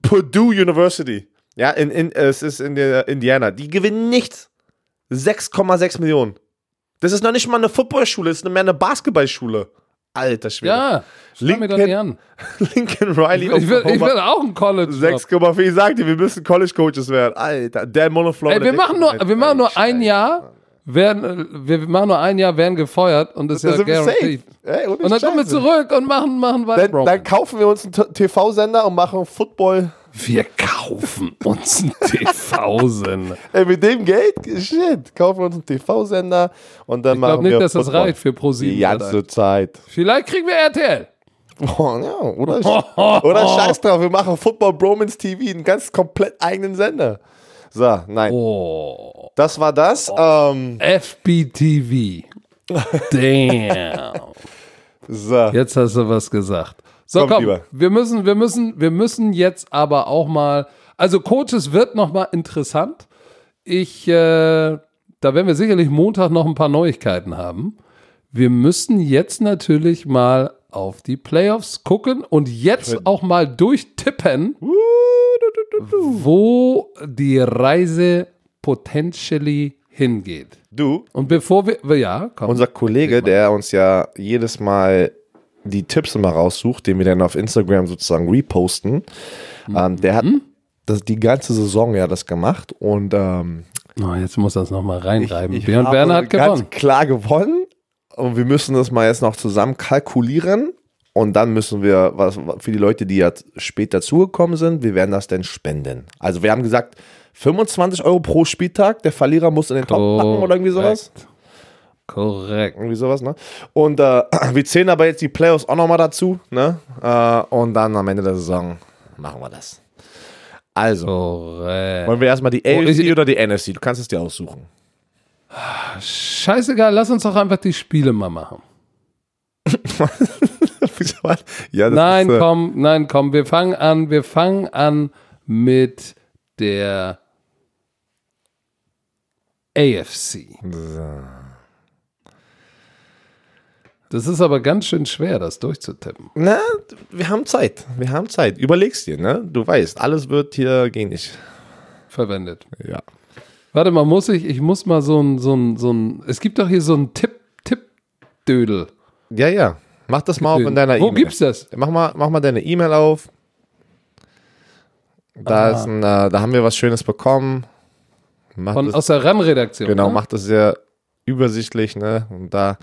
Speaker 2: Purdue University. Ja, in, in, es ist in der Indiana. Die gewinnen nichts. 6,6 Millionen. Das ist noch nicht mal eine Footballschule, das ist mehr eine Basketballschule. Alter Schwede.
Speaker 1: Ja, schau mir doch nicht an.
Speaker 2: Lincoln Riley.
Speaker 1: Ich will, ich will auch ein college
Speaker 2: 6,4. Ich sagte, wir müssen College Coaches werden. Alter, Dan Monoflow.
Speaker 1: Ey, wir machen nur, wir machen nur ein Jahr, werden, wir machen nur ein Jahr, werden gefeuert und das ist
Speaker 2: Da
Speaker 1: ja
Speaker 2: sind wir safe.
Speaker 1: guaranteed.
Speaker 2: Ey, ohne
Speaker 1: Und dann kommen wir
Speaker 2: Scheiße.
Speaker 1: zurück und machen, machen weiter.
Speaker 2: Dann, dann kaufen wir uns einen TV-Sender und machen Football.
Speaker 1: Wir kaufen uns einen TV-Sender.
Speaker 2: Ey, mit dem Geld, shit, kaufen wir uns einen TV-Sender und dann
Speaker 1: Ich
Speaker 2: machen
Speaker 1: glaube nicht,
Speaker 2: wir
Speaker 1: dass das reicht für ProSieben.
Speaker 2: Die ganze Zeit.
Speaker 1: Vielleicht kriegen wir RTL.
Speaker 2: Oh, ja, oder, oder scheiß drauf, wir machen Football Bromance TV, einen ganz komplett eigenen Sender. So, nein.
Speaker 1: Oh.
Speaker 2: Das war das. Ähm,
Speaker 1: FBTV. Damn.
Speaker 2: so.
Speaker 1: Jetzt hast du was gesagt. So,
Speaker 2: Komm,
Speaker 1: komm,
Speaker 2: lieber.
Speaker 1: wir müssen, wir müssen, wir müssen jetzt aber auch mal, also Coaches wird noch mal interessant. Ich, äh, da werden wir sicherlich Montag noch ein paar Neuigkeiten haben. Wir müssen jetzt natürlich mal auf die Playoffs gucken und jetzt auch mal durchtippen, wo die Reise potentially hingeht.
Speaker 2: Du,
Speaker 1: Und bevor wir, ja, komm.
Speaker 2: unser Kollege, der uns ja jedes Mal die Tipps immer raussucht, den wir dann auf Instagram sozusagen reposten, ähm, der hat das die ganze Saison ja das gemacht und ähm,
Speaker 1: Oh, jetzt muss das noch mal reinreiben.
Speaker 2: ich
Speaker 1: Björn
Speaker 2: habe
Speaker 1: Werner hat
Speaker 2: ganz
Speaker 1: gewonnen.
Speaker 2: klar gewonnen und wir müssen das mal jetzt noch zusammen kalkulieren und dann müssen wir, was für die Leute, die jetzt spät dazugekommen sind, wir werden das dann spenden. Also wir haben gesagt, 25 Euro pro Spieltag, der Verlierer muss in den Topf packen oder irgendwie sowas.
Speaker 1: Korrekt.
Speaker 2: Irgendwie sowas, ne? Und äh, wir zählen aber jetzt die Playoffs auch nochmal dazu, ne? Äh, und dann am Ende der Saison machen wir das. Also,
Speaker 1: Korrekt.
Speaker 2: wollen wir erstmal die
Speaker 1: Oh,
Speaker 2: AFC
Speaker 1: ich-
Speaker 2: oder die NFC? Du kannst es dir aussuchen.
Speaker 1: Scheißegal, lass uns doch einfach die Spiele mal machen.
Speaker 2: ja,
Speaker 1: Nein,
Speaker 2: ist, äh,
Speaker 1: komm, nein, komm, wir fangen an, wir fangen an mit der AFC. Das ist aber ganz schön schwer, das durchzutippen.
Speaker 2: Na, wir haben Zeit. Wir haben Zeit. Überlegst dir, ne? Du weißt, alles wird hier gehen nicht.
Speaker 1: Verwendet.
Speaker 2: Ja.
Speaker 1: Warte mal, muss ich, ich muss mal so ein, so ein, so ein, es gibt doch hier so ein Tipp, Tipp-Dödel.
Speaker 2: Ja, ja. Mach das mal auf in deiner
Speaker 1: Wo
Speaker 2: E-Mail.
Speaker 1: gibt's das?
Speaker 2: Mach mal, mach mal deine E-Mail auf. Da, ist ein, äh, da haben wir was Schönes bekommen. Mach
Speaker 1: Von,
Speaker 2: das,
Speaker 1: aus der RAN-Redaktion.
Speaker 2: genau,
Speaker 1: ne?
Speaker 2: macht das sehr übersichtlich, ne? Und da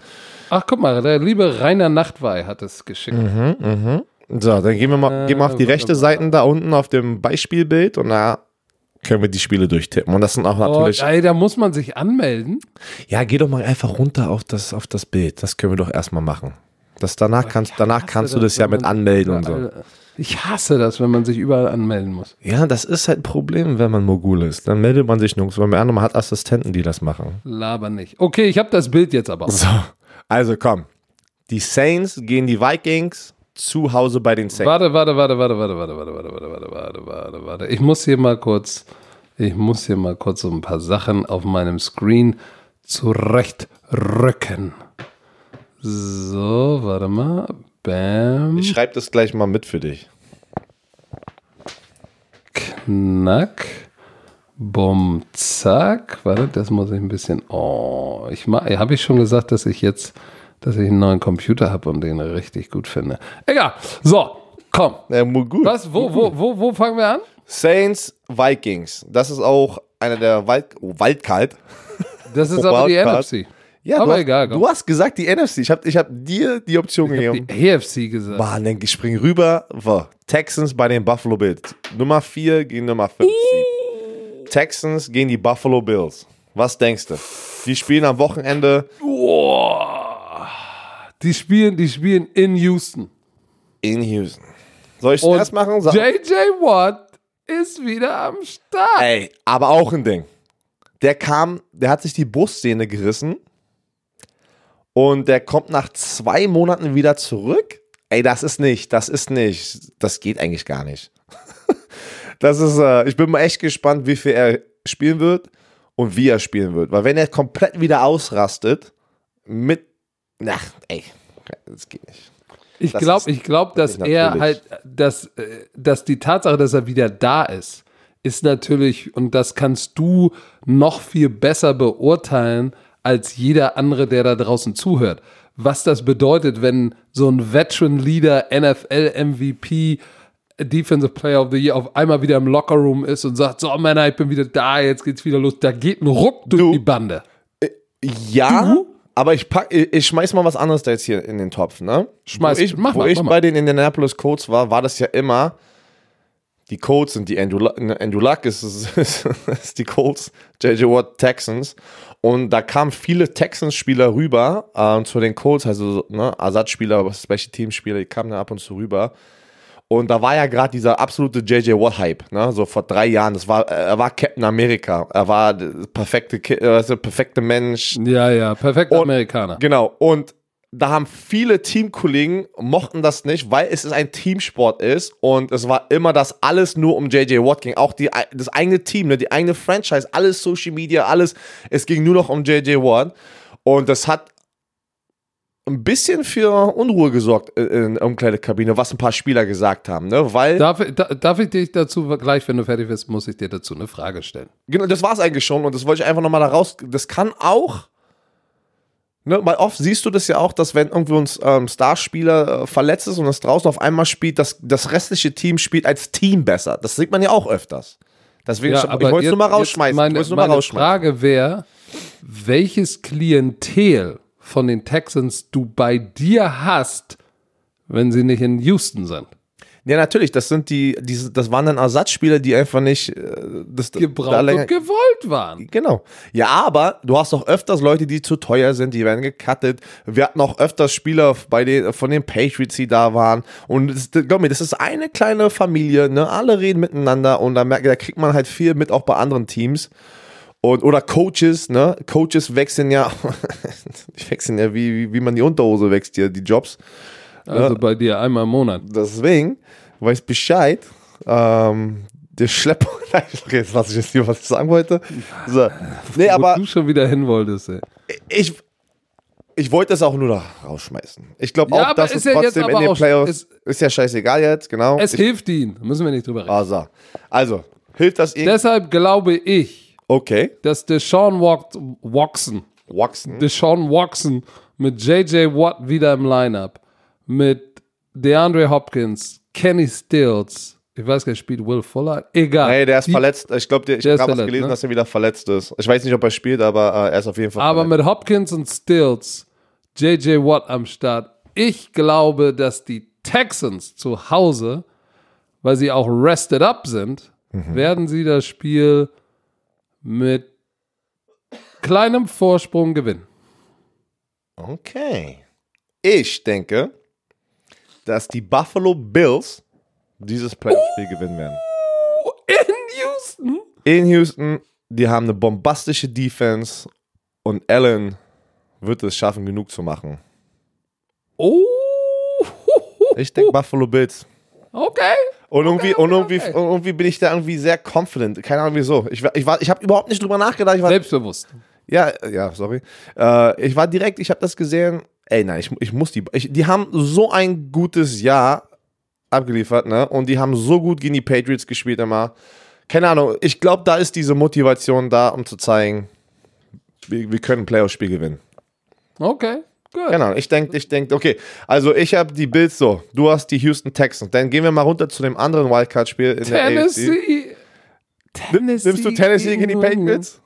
Speaker 1: Ach, guck mal, der liebe Rainer Nachtwey hat es geschickt.
Speaker 2: Mhm. So, dann gehen wir mal, gehen wir auf die
Speaker 1: warte
Speaker 2: rechte. Seite da unten auf dem Beispielbild und da können wir die Spiele durchtippen. Und das sind auch
Speaker 1: Oh,
Speaker 2: natürlich.
Speaker 1: ey, da muss man sich anmelden.
Speaker 2: ja, geh doch mal einfach runter auf das, auf das Bild. Das können wir doch erstmal machen. Das danach kannst, danach kannst du das ja mit anmelden und so.
Speaker 1: Ich hasse das, wenn man sich überall anmelden muss.
Speaker 2: Ja, das ist halt ein Problem, wenn man Mogul ist. Dann meldet man sich nirgends, weil man hat Assistenten, die das machen.
Speaker 1: Laber nicht. Okay, ich habe das Bild jetzt aber. auch.
Speaker 2: So, also komm. Die Saints gegen die Vikings zu Hause bei den Saints.
Speaker 1: Warte, warte, warte, warte, warte, warte, warte, warte, warte, warte, warte, warte, warte. Ich muss hier mal kurz, ich muss hier mal kurz so ein paar Sachen auf meinem Screen zurechtrücken. So, warte mal. Bam.
Speaker 2: Ich schreibe das gleich mal mit für dich.
Speaker 1: Knack. Bumm, zack. Warte, das muss ich ein bisschen. Oh, ich habe ich schon gesagt, dass ich jetzt, dass ich einen neuen Computer habe und den richtig gut finde. Egal. So, komm.
Speaker 2: Ja, Mogul.
Speaker 1: Was? Wo, wo, wo, wo fangen wir an?
Speaker 2: Saints, Vikings. Das ist auch einer der Wild oh, Wildcard.
Speaker 1: Das ist aber die. NFC.
Speaker 2: Ja,
Speaker 1: aber
Speaker 2: du,
Speaker 1: egal.
Speaker 2: hast, du hast gesagt die NFC. Ich habe ich hab dir die Option
Speaker 1: Ich
Speaker 2: gegeben.
Speaker 1: die AFC gesagt.
Speaker 2: Mann, dann ich spring rüber. Texans bei den Buffalo Bills. Nummer 4 gegen Nummer 5. Texans gegen die Buffalo Bills. Was denkst du? Die spielen am Wochenende
Speaker 1: Boah. Die spielen, die spielen in Houston.
Speaker 2: in Houston. Soll ich erst machen? Sag-
Speaker 1: JJ Watt ist wieder am Start.
Speaker 2: Ey, aber auch ein Ding. Der kam, der hat sich die Brustsehne gerissen und der kommt nach zwei Monaten wieder zurück. Ey, das ist nicht, das ist nicht, das geht eigentlich gar nicht. das ist, äh, ich bin mal echt gespannt, wie viel er spielen wird und wie er spielen wird. Weil wenn er komplett wieder ausrastet, mit, ach, ey, das geht nicht.
Speaker 1: Ich glaube, ich glaube, dass er halt, dass, äh, dass die Tatsache, dass er wieder da ist, ist natürlich, und das kannst du noch viel besser beurteilen als jeder andere, der da draußen zuhört. Was das bedeutet, wenn so ein Veteran Leader, NFL MVP, Defensive Player of the Year auf einmal wieder im Lockerroom ist und sagt, so Männer, ich bin wieder da, jetzt geht's wieder los. Da geht ein Ruck durch
Speaker 2: Du-
Speaker 1: die Bande.
Speaker 2: Ja, aber ich pack, ich, schmeiß mal was anderes da jetzt hier in den Topf, ne?
Speaker 1: Schmeiß-
Speaker 2: wo ich,
Speaker 1: mach
Speaker 2: wo
Speaker 1: mal,
Speaker 2: ich
Speaker 1: mach mal.
Speaker 2: bei den Indianapolis Colts war, war das ja immer, die Colts sind die Andrew, Luck- Andrew Luck ist, ist, ist die Colts, JJ Watt Texans und da kamen viele Texans-Spieler rüber äh, zu den Colts, also ne, Ersatzspieler, Special Team-Spieler, die kamen da ab und zu rüber und da war ja gerade dieser absolute JJ Watt-Hype, ne? So vor drei Jahren. Das war, er war Captain America. Er war der perfekte, der perfekte Mensch.
Speaker 1: Ja, ja, perfekter Amerikaner.
Speaker 2: Genau. Und da haben viele Teamkollegen mochten das nicht, weil es ein Teamsport ist und es war immer, dass alles nur um JJ Watt ging. Auch die, das eigene Team, ne, die eigene Franchise, alles Social Media, alles. Es ging nur noch um JJ Watt. Und das hat ein bisschen für Unruhe gesorgt in der Umkleidekabine, was ein paar Spieler gesagt haben, ne? Weil
Speaker 1: Darf, da, darf ich dich dazu, gleich wenn du fertig bist, muss ich dir dazu eine Frage stellen.
Speaker 2: Genau, das war es eigentlich schon und das wollte ich einfach nochmal da raus. Das kann auch, ne, weil oft siehst du das ja auch, dass wenn irgendwo ein ähm, Starspieler äh, verletzt ist und das draußen auf einmal spielt, dass das restliche Team spielt als Team besser. Das sieht man ja auch öfters. Deswegen, ich, ich wollte es nur mal rausschmeißen.
Speaker 1: Meine,
Speaker 2: nur mal
Speaker 1: meine
Speaker 2: rausschmeißen.
Speaker 1: Frage wäre, welches Klientel von den Texans du bei dir hast, wenn sie nicht in Houston sind?
Speaker 2: Ja, natürlich, das sind die, diese, das waren dann Ersatzspieler, die einfach nicht äh, das, da
Speaker 1: Gebraucht
Speaker 2: länger-
Speaker 1: und gewollt waren.
Speaker 2: Genau. Ja, aber du hast auch öfters Leute, die zu teuer sind, die werden gecuttet. Wir hatten auch öfters Spieler bei den, von den Patriots, die da waren. Und das, glaub mir, das ist eine kleine Familie, ne? Alle reden miteinander und da, merkt, da kriegt man halt viel mit, auch bei anderen Teams. Und, oder Coaches, ne? Coaches wechseln ja, die wechseln ja, wie, wie, wie man die Unterhose wächst hier, die Jobs.
Speaker 1: Also bei dir einmal im Monat.
Speaker 2: Deswegen weiß Bescheid. Ähm, der Schlepper. okay, jetzt lasse ich jetzt lieber, was ich sagen wollte. So. Nee, aber
Speaker 1: Wo du schon wieder hin wolltest, ey.
Speaker 2: ich, ich wollte es auch nur da rausschmeißen. Ich glaube
Speaker 1: Ja,
Speaker 2: auch,
Speaker 1: aber
Speaker 2: dass
Speaker 1: ist
Speaker 2: es
Speaker 1: ja
Speaker 2: trotzdem in
Speaker 1: aber
Speaker 2: den Playoffs
Speaker 1: es-
Speaker 2: ist ja scheißegal jetzt, genau.
Speaker 1: Es
Speaker 2: ich,
Speaker 1: hilft ihnen, müssen wir nicht drüber reden.
Speaker 2: also, also, hilft das irgendwie?
Speaker 1: Deshalb glaube ich,
Speaker 2: Okay.
Speaker 1: dass Deshaun Wat- Watson,
Speaker 2: Watson.
Speaker 1: Deshaun Watson mit JJ Watt wieder im Lineup, mit DeAndre Hopkins, Kenny Stills, ich weiß gar nicht, spielt Will Fuller, egal.
Speaker 2: Nee, der ist
Speaker 1: Die-
Speaker 2: verletzt. Ich glaube, ich habe was gelesen,
Speaker 1: ne?
Speaker 2: dass er wieder verletzt ist. Ich weiß nicht, ob er spielt, aber äh, er ist auf jeden Fall
Speaker 1: Aber
Speaker 2: verletzt.
Speaker 1: mit Hopkins und Stills, JJ Watt am Start. Ich glaube, dass die Texans zu Hause, weil sie auch rested up sind, werden sie das Spiel mit kleinem Vorsprung gewinnen.
Speaker 2: Okay. Ich denke, dass die Buffalo Bills dieses Playoff-Spiel gewinnen werden.
Speaker 1: In Houston?
Speaker 2: In Houston, die haben eine bombastische Defense und Allen wird es schaffen, genug zu machen.
Speaker 1: Oh.
Speaker 2: Ich denke Buffalo Bills.
Speaker 1: Okay.
Speaker 2: Und irgendwie, und, irgendwie,
Speaker 1: okay.
Speaker 2: und irgendwie bin ich da irgendwie sehr confident. Keine Ahnung wieso. Ich, war- ich, war- ich habe überhaupt nicht drüber nachgedacht. War,
Speaker 1: Selbstbewusst.
Speaker 2: ja, ja, sorry. Äh, ich war direkt, ich habe das gesehen. Ey, nein, ich, ich muss die. Ich, die haben so ein gutes Jahr abgeliefert, ne? Und die haben so gut gegen die Patriots gespielt immer. Keine Ahnung. Ich glaube, da ist diese Motivation da, um zu zeigen, wir, wir können ein Playoff-Spiel gewinnen.
Speaker 1: Okay. Gut.
Speaker 2: Genau, ich denke, ich denke, okay, also ich habe die Bills so, du hast die Houston Texans. Dann gehen wir mal runter zu dem anderen Wildcard-Spiel in der AFC.
Speaker 1: Tennessee. Tennessee.
Speaker 2: Nimmst du Tennessee gegen die. Patriots?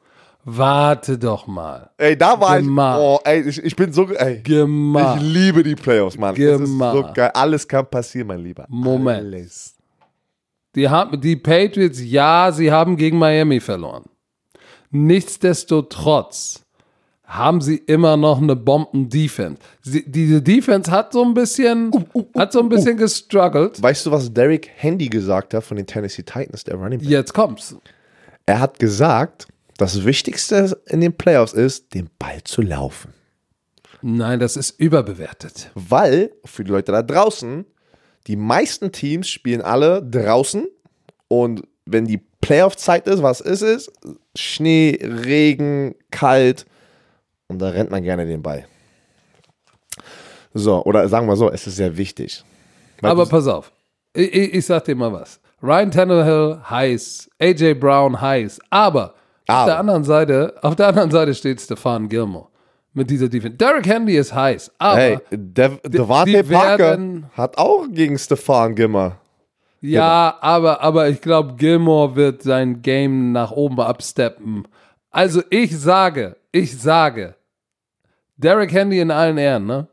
Speaker 1: Warte doch mal.
Speaker 2: Ey, da war
Speaker 1: Gemacht.
Speaker 2: ich, oh, ey, ich, ich bin so, ey,
Speaker 1: Gemacht.
Speaker 2: ich liebe die Playoffs, Mann. Das ist so geil. Alles kann passieren, mein Lieber.
Speaker 1: Moment.
Speaker 2: Alles.
Speaker 1: Die, haben, die Patriots, ja, sie haben gegen Miami verloren. Nichtsdestotrotz haben sie immer noch eine Bomben-Defense. Diese Defense hat so ein bisschen, hat so ein bisschen gestruggelt.
Speaker 2: Weißt du, was Derek Handy gesagt hat von den Tennessee Titans, der Running Back?
Speaker 1: Jetzt kommt's.
Speaker 2: Er hat gesagt, das Wichtigste in den Playoffs ist, den Ball zu laufen.
Speaker 1: Nein, das ist überbewertet.
Speaker 2: Weil, für die Leute da draußen, die meisten Teams spielen alle draußen und wenn die Playoff-Zeit ist, was ist es? Schnee, Regen, kalt und da rennt man gerne den Ball. So, oder sagen wir so, es ist sehr wichtig. Weil
Speaker 1: Aber pass auf. Ich, ich, ich sag dir mal was. Ryan Tannehill heiß, AJ Brown heiß, aber,
Speaker 2: Aber.
Speaker 1: der anderen Seite, auf der anderen Seite steht Stefan Gilmore mit dieser Defense. Derrick Henry ist heiß, aber
Speaker 2: Hey, Dev Devante Parker
Speaker 1: werden-
Speaker 2: hat auch gegen Stefan Gimmer.
Speaker 1: ja, aber, aber ich glaube, Gilmore wird sein Game nach oben absteppen. Also ich sage, ich sage, Derrick Henry in allen Ehren, ne?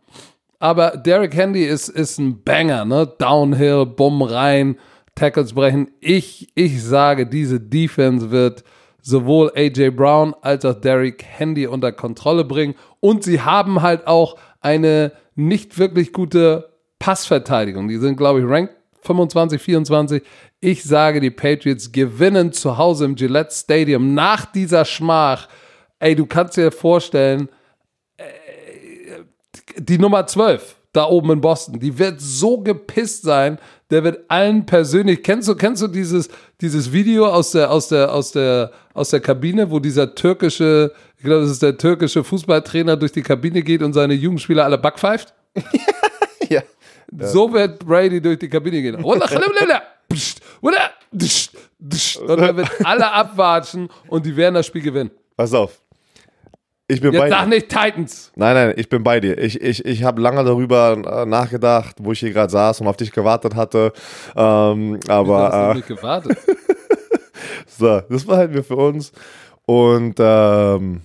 Speaker 1: Aber Derrick Henry ist, ist ein Banger, ne? Downhill, Bumm rein, Tackles brechen. Ich, ich sage, diese Defense wird sowohl AJ Brown als auch Derrick Henry unter Kontrolle bringen. Und sie haben halt auch eine nicht wirklich gute Passverteidigung. Die sind, glaube ich, ranked 25, 24. Ich sage, die Patriots gewinnen zu Hause im Gillette Stadium nach dieser Schmach. Ey, du kannst dir vorstellen, die Nummer 12 da oben in Boston, die wird so gepisst sein, der wird allen persönlich, kennst du, kennst du dieses, dieses Video aus der, aus der, aus der, aus der Kabine, wo dieser türkische, ich glaube, das ist der türkische Fußballtrainer durch die Kabine geht und seine Jugendspieler alle backpfeift?
Speaker 2: Ja.
Speaker 1: So wird Brady durch die Kabine gehen. Und dann wird alle abwatschen und die werden das Spiel gewinnen.
Speaker 2: Pass auf. Ich bin bei
Speaker 1: Jetzt
Speaker 2: dir.
Speaker 1: sag nicht Titans.
Speaker 2: Nein, nein, ich bin bei dir. Ich, ich, ich habe lange darüber äh, nachgedacht, wo ich hier gerade saß und auf dich gewartet hatte. Ähm,
Speaker 1: Du hast
Speaker 2: aber
Speaker 1: noch
Speaker 2: äh,
Speaker 1: nicht gewartet.
Speaker 2: so, das behalten wir für uns. Und ähm,